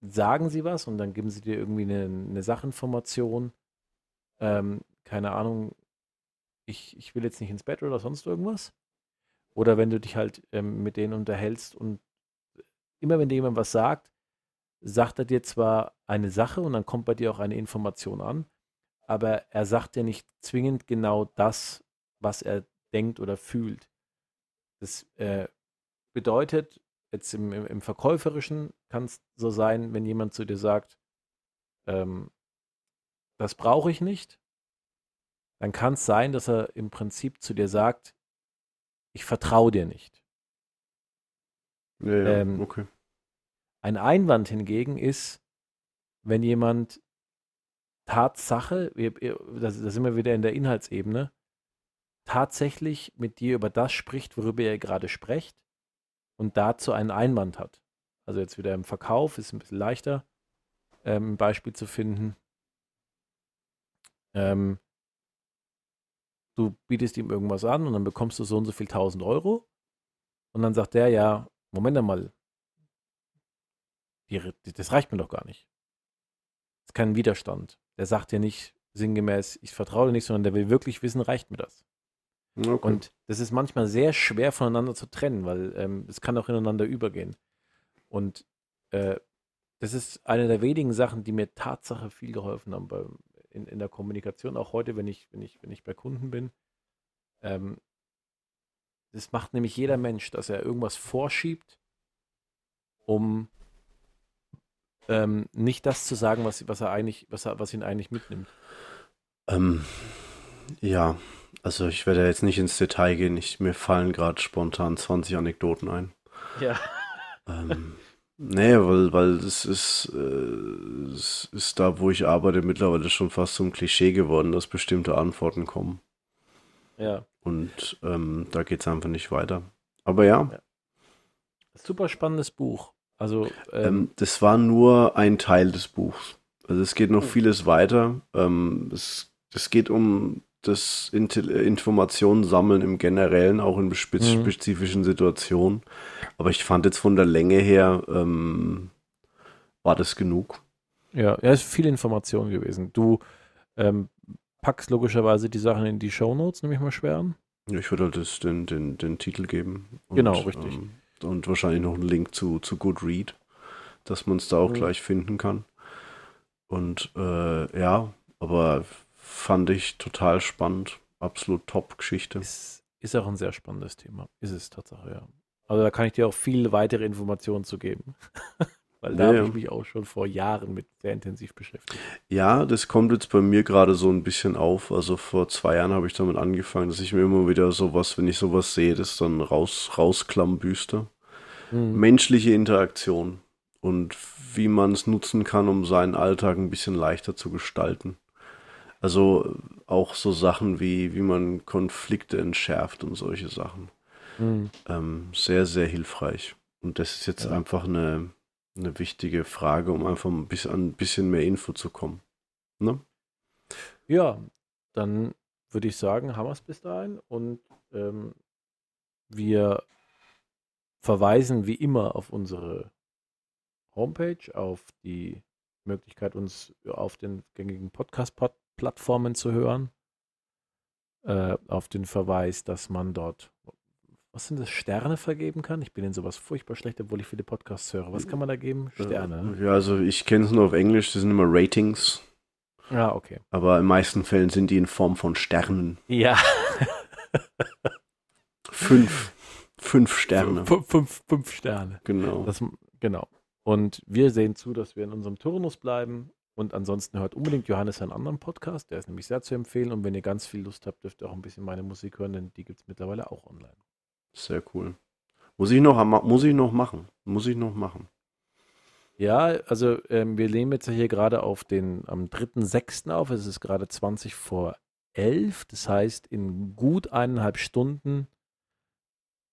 sagen sie was und dann geben sie dir irgendwie eine, eine Sachinformation. Ähm, keine Ahnung, ich, ich will jetzt nicht ins Bett oder sonst irgendwas. Oder wenn du dich halt ähm, mit denen unterhältst und immer wenn dir jemand was sagt, sagt er dir zwar eine Sache und dann kommt bei dir auch eine Information an, aber er sagt dir nicht zwingend genau das, was er denkt oder fühlt. Das äh, bedeutet, jetzt im, im, im Verkäuferischen kann es so sein, wenn jemand zu dir sagt, ähm, das brauche ich nicht, dann kann es sein, dass er im Prinzip zu dir sagt, ich vertraue dir nicht. Ja, ja, Ähm, okay. Ein Einwand hingegen ist, wenn jemand Tatsache, da sind wir wieder in der Inhaltsebene, tatsächlich mit dir über das spricht, worüber ihr gerade sprecht und dazu einen Einwand hat. Also jetzt wieder im Verkauf ist ein bisschen leichter, ähm, ein Beispiel zu finden. Ähm, du bietest ihm irgendwas an und dann bekommst du so und so viel 1000 Euro und dann sagt der, ja, Moment mal, die, die, das reicht mir doch gar nicht. Das ist kein Widerstand. Der sagt dir nicht sinngemäß, ich vertraue dir nicht, sondern der will wirklich wissen, reicht mir das. okay. Und das ist manchmal sehr schwer voneinander zu trennen, weil ähm, es kann auch ineinander übergehen. Und äh, das ist eine der wenigen Sachen, die mir Tatsache viel geholfen haben bei, in, in der Kommunikation, auch heute, wenn ich, wenn ich, wenn ich bei Kunden bin. Ähm, das macht nämlich jeder Mensch, dass er irgendwas vorschiebt, um ähm, nicht das zu sagen, was, was er eigentlich, was er, was ihn eigentlich mitnimmt. Ähm, ja, also ich werde jetzt nicht ins Detail gehen. Ich, mir fallen gerade spontan 20 Anekdoten ein. Ja. Ähm, nee, weil, weil es ist, äh, es ist da, wo ich arbeite, mittlerweile schon fast zum Klischee geworden, dass bestimmte Antworten kommen. Ja. Und ähm, da geht es einfach nicht weiter. Aber ja, Super spannendes Buch. Also, ähm, ähm, das war nur ein Teil des Buchs. Also es geht noch Hm. vieles weiter. Ähm, es, es geht um das Intel Informationen sammeln im Generellen, auch in Mhm. spezifischen Situationen. Aber ich fand jetzt von der Länge her, ähm, war das genug. ja, ja, ist viel Information gewesen. Du ähm, packst logischerweise die Sachen in die Shownotes, nehme ich mal schwer an. Ja, ich würde halt das, den, den, den Titel geben. Und, Genau, richtig. Ähm, und wahrscheinlich noch einen Link zu, zu Goodread, dass man es da auch Mhm. gleich finden kann. Und äh, ja, aber fand ich total spannend. Absolut Top-Geschichte. Ist, ist auch ein sehr spannendes Thema. Ist es Tatsache, ja. Also da kann ich dir auch viel weitere Informationen zu geben. Weil da Ja, habe ich mich auch schon vor Jahren mit sehr intensiv beschäftigt. Ja, das kommt jetzt bei mir gerade so ein bisschen auf. Also vor zwei Jahren habe ich damit angefangen, dass ich mir immer wieder sowas, wenn ich sowas sehe, das dann raus, rausklambüster. mhm. menschliche Interaktion und wie man es nutzen kann, um seinen Alltag ein bisschen leichter zu gestalten. Also auch so Sachen wie, wie man Konflikte entschärft und solche Sachen. Mhm. Ähm, sehr, sehr hilfreich. Und das ist jetzt ja. einfach eine, eine wichtige Frage, um einfach ein bisschen, an ein bisschen mehr Info zu kommen. Ne? Ja, dann würde ich sagen, haben wir es bis dahin und ähm, wir verweisen wie immer auf unsere Homepage, auf die Möglichkeit, uns auf den gängigen Podcast-Plattformen zu hören, äh, auf den Verweis, dass man dort, was sind das, Sterne vergeben kann? Ich bin in sowas furchtbar schlecht, obwohl ich viele Podcasts höre. Was kann man da geben? Sterne. Ja, also ich kenne es nur auf Englisch, das sind immer Ratings. Ja, okay. Aber in meisten Fällen sind die in Form von Sternen. Ja. fünf. Fünf Sterne. Fünf, fünf, fünf Sterne. Genau. Das, genau. Und wir sehen zu, dass wir in unserem Turnus bleiben. Und ansonsten hört unbedingt Johannes einen anderen Podcast. Der ist nämlich sehr zu empfehlen. Und wenn ihr ganz viel Lust habt, dürft ihr auch ein bisschen meine Musik hören, denn die gibt es mittlerweile auch online. Sehr cool. Muss ich noch, muss ich noch machen. Muss ich noch machen. Ja, also ähm, wir nehmen jetzt hier gerade auf den am 3.6. auf. Es ist gerade 20 vor 11. Das heißt, in gut eineinhalb Stunden,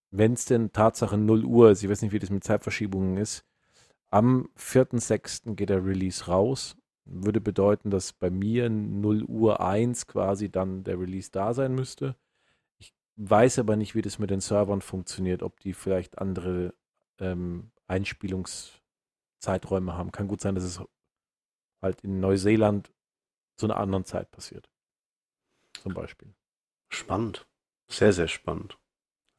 wenn es denn Tatsache 0 Uhr ist, ich weiß nicht, wie das mit Zeitverschiebungen ist, am 4.6. geht der Release raus. Würde bedeuten, dass bei mir 0 Uhr 1 quasi dann der Release da sein müsste. Ich weiß aber nicht, wie das mit den Servern funktioniert, ob die vielleicht andere ähm, Einspielungs- Zeiträume haben. Kann gut sein, dass es halt in Neuseeland zu einer anderen Zeit passiert. Zum Beispiel. Spannend. Sehr, sehr spannend.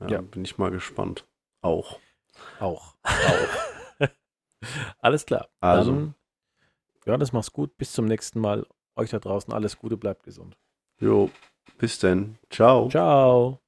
Ja, ja. Bin ich mal gespannt. Auch. Auch. Auch. alles klar. Also. Dann, ja, das mach's gut. Bis zum nächsten Mal. Euch da draußen alles Gute, bleibt gesund. Jo, bis denn. Ciao. Ciao.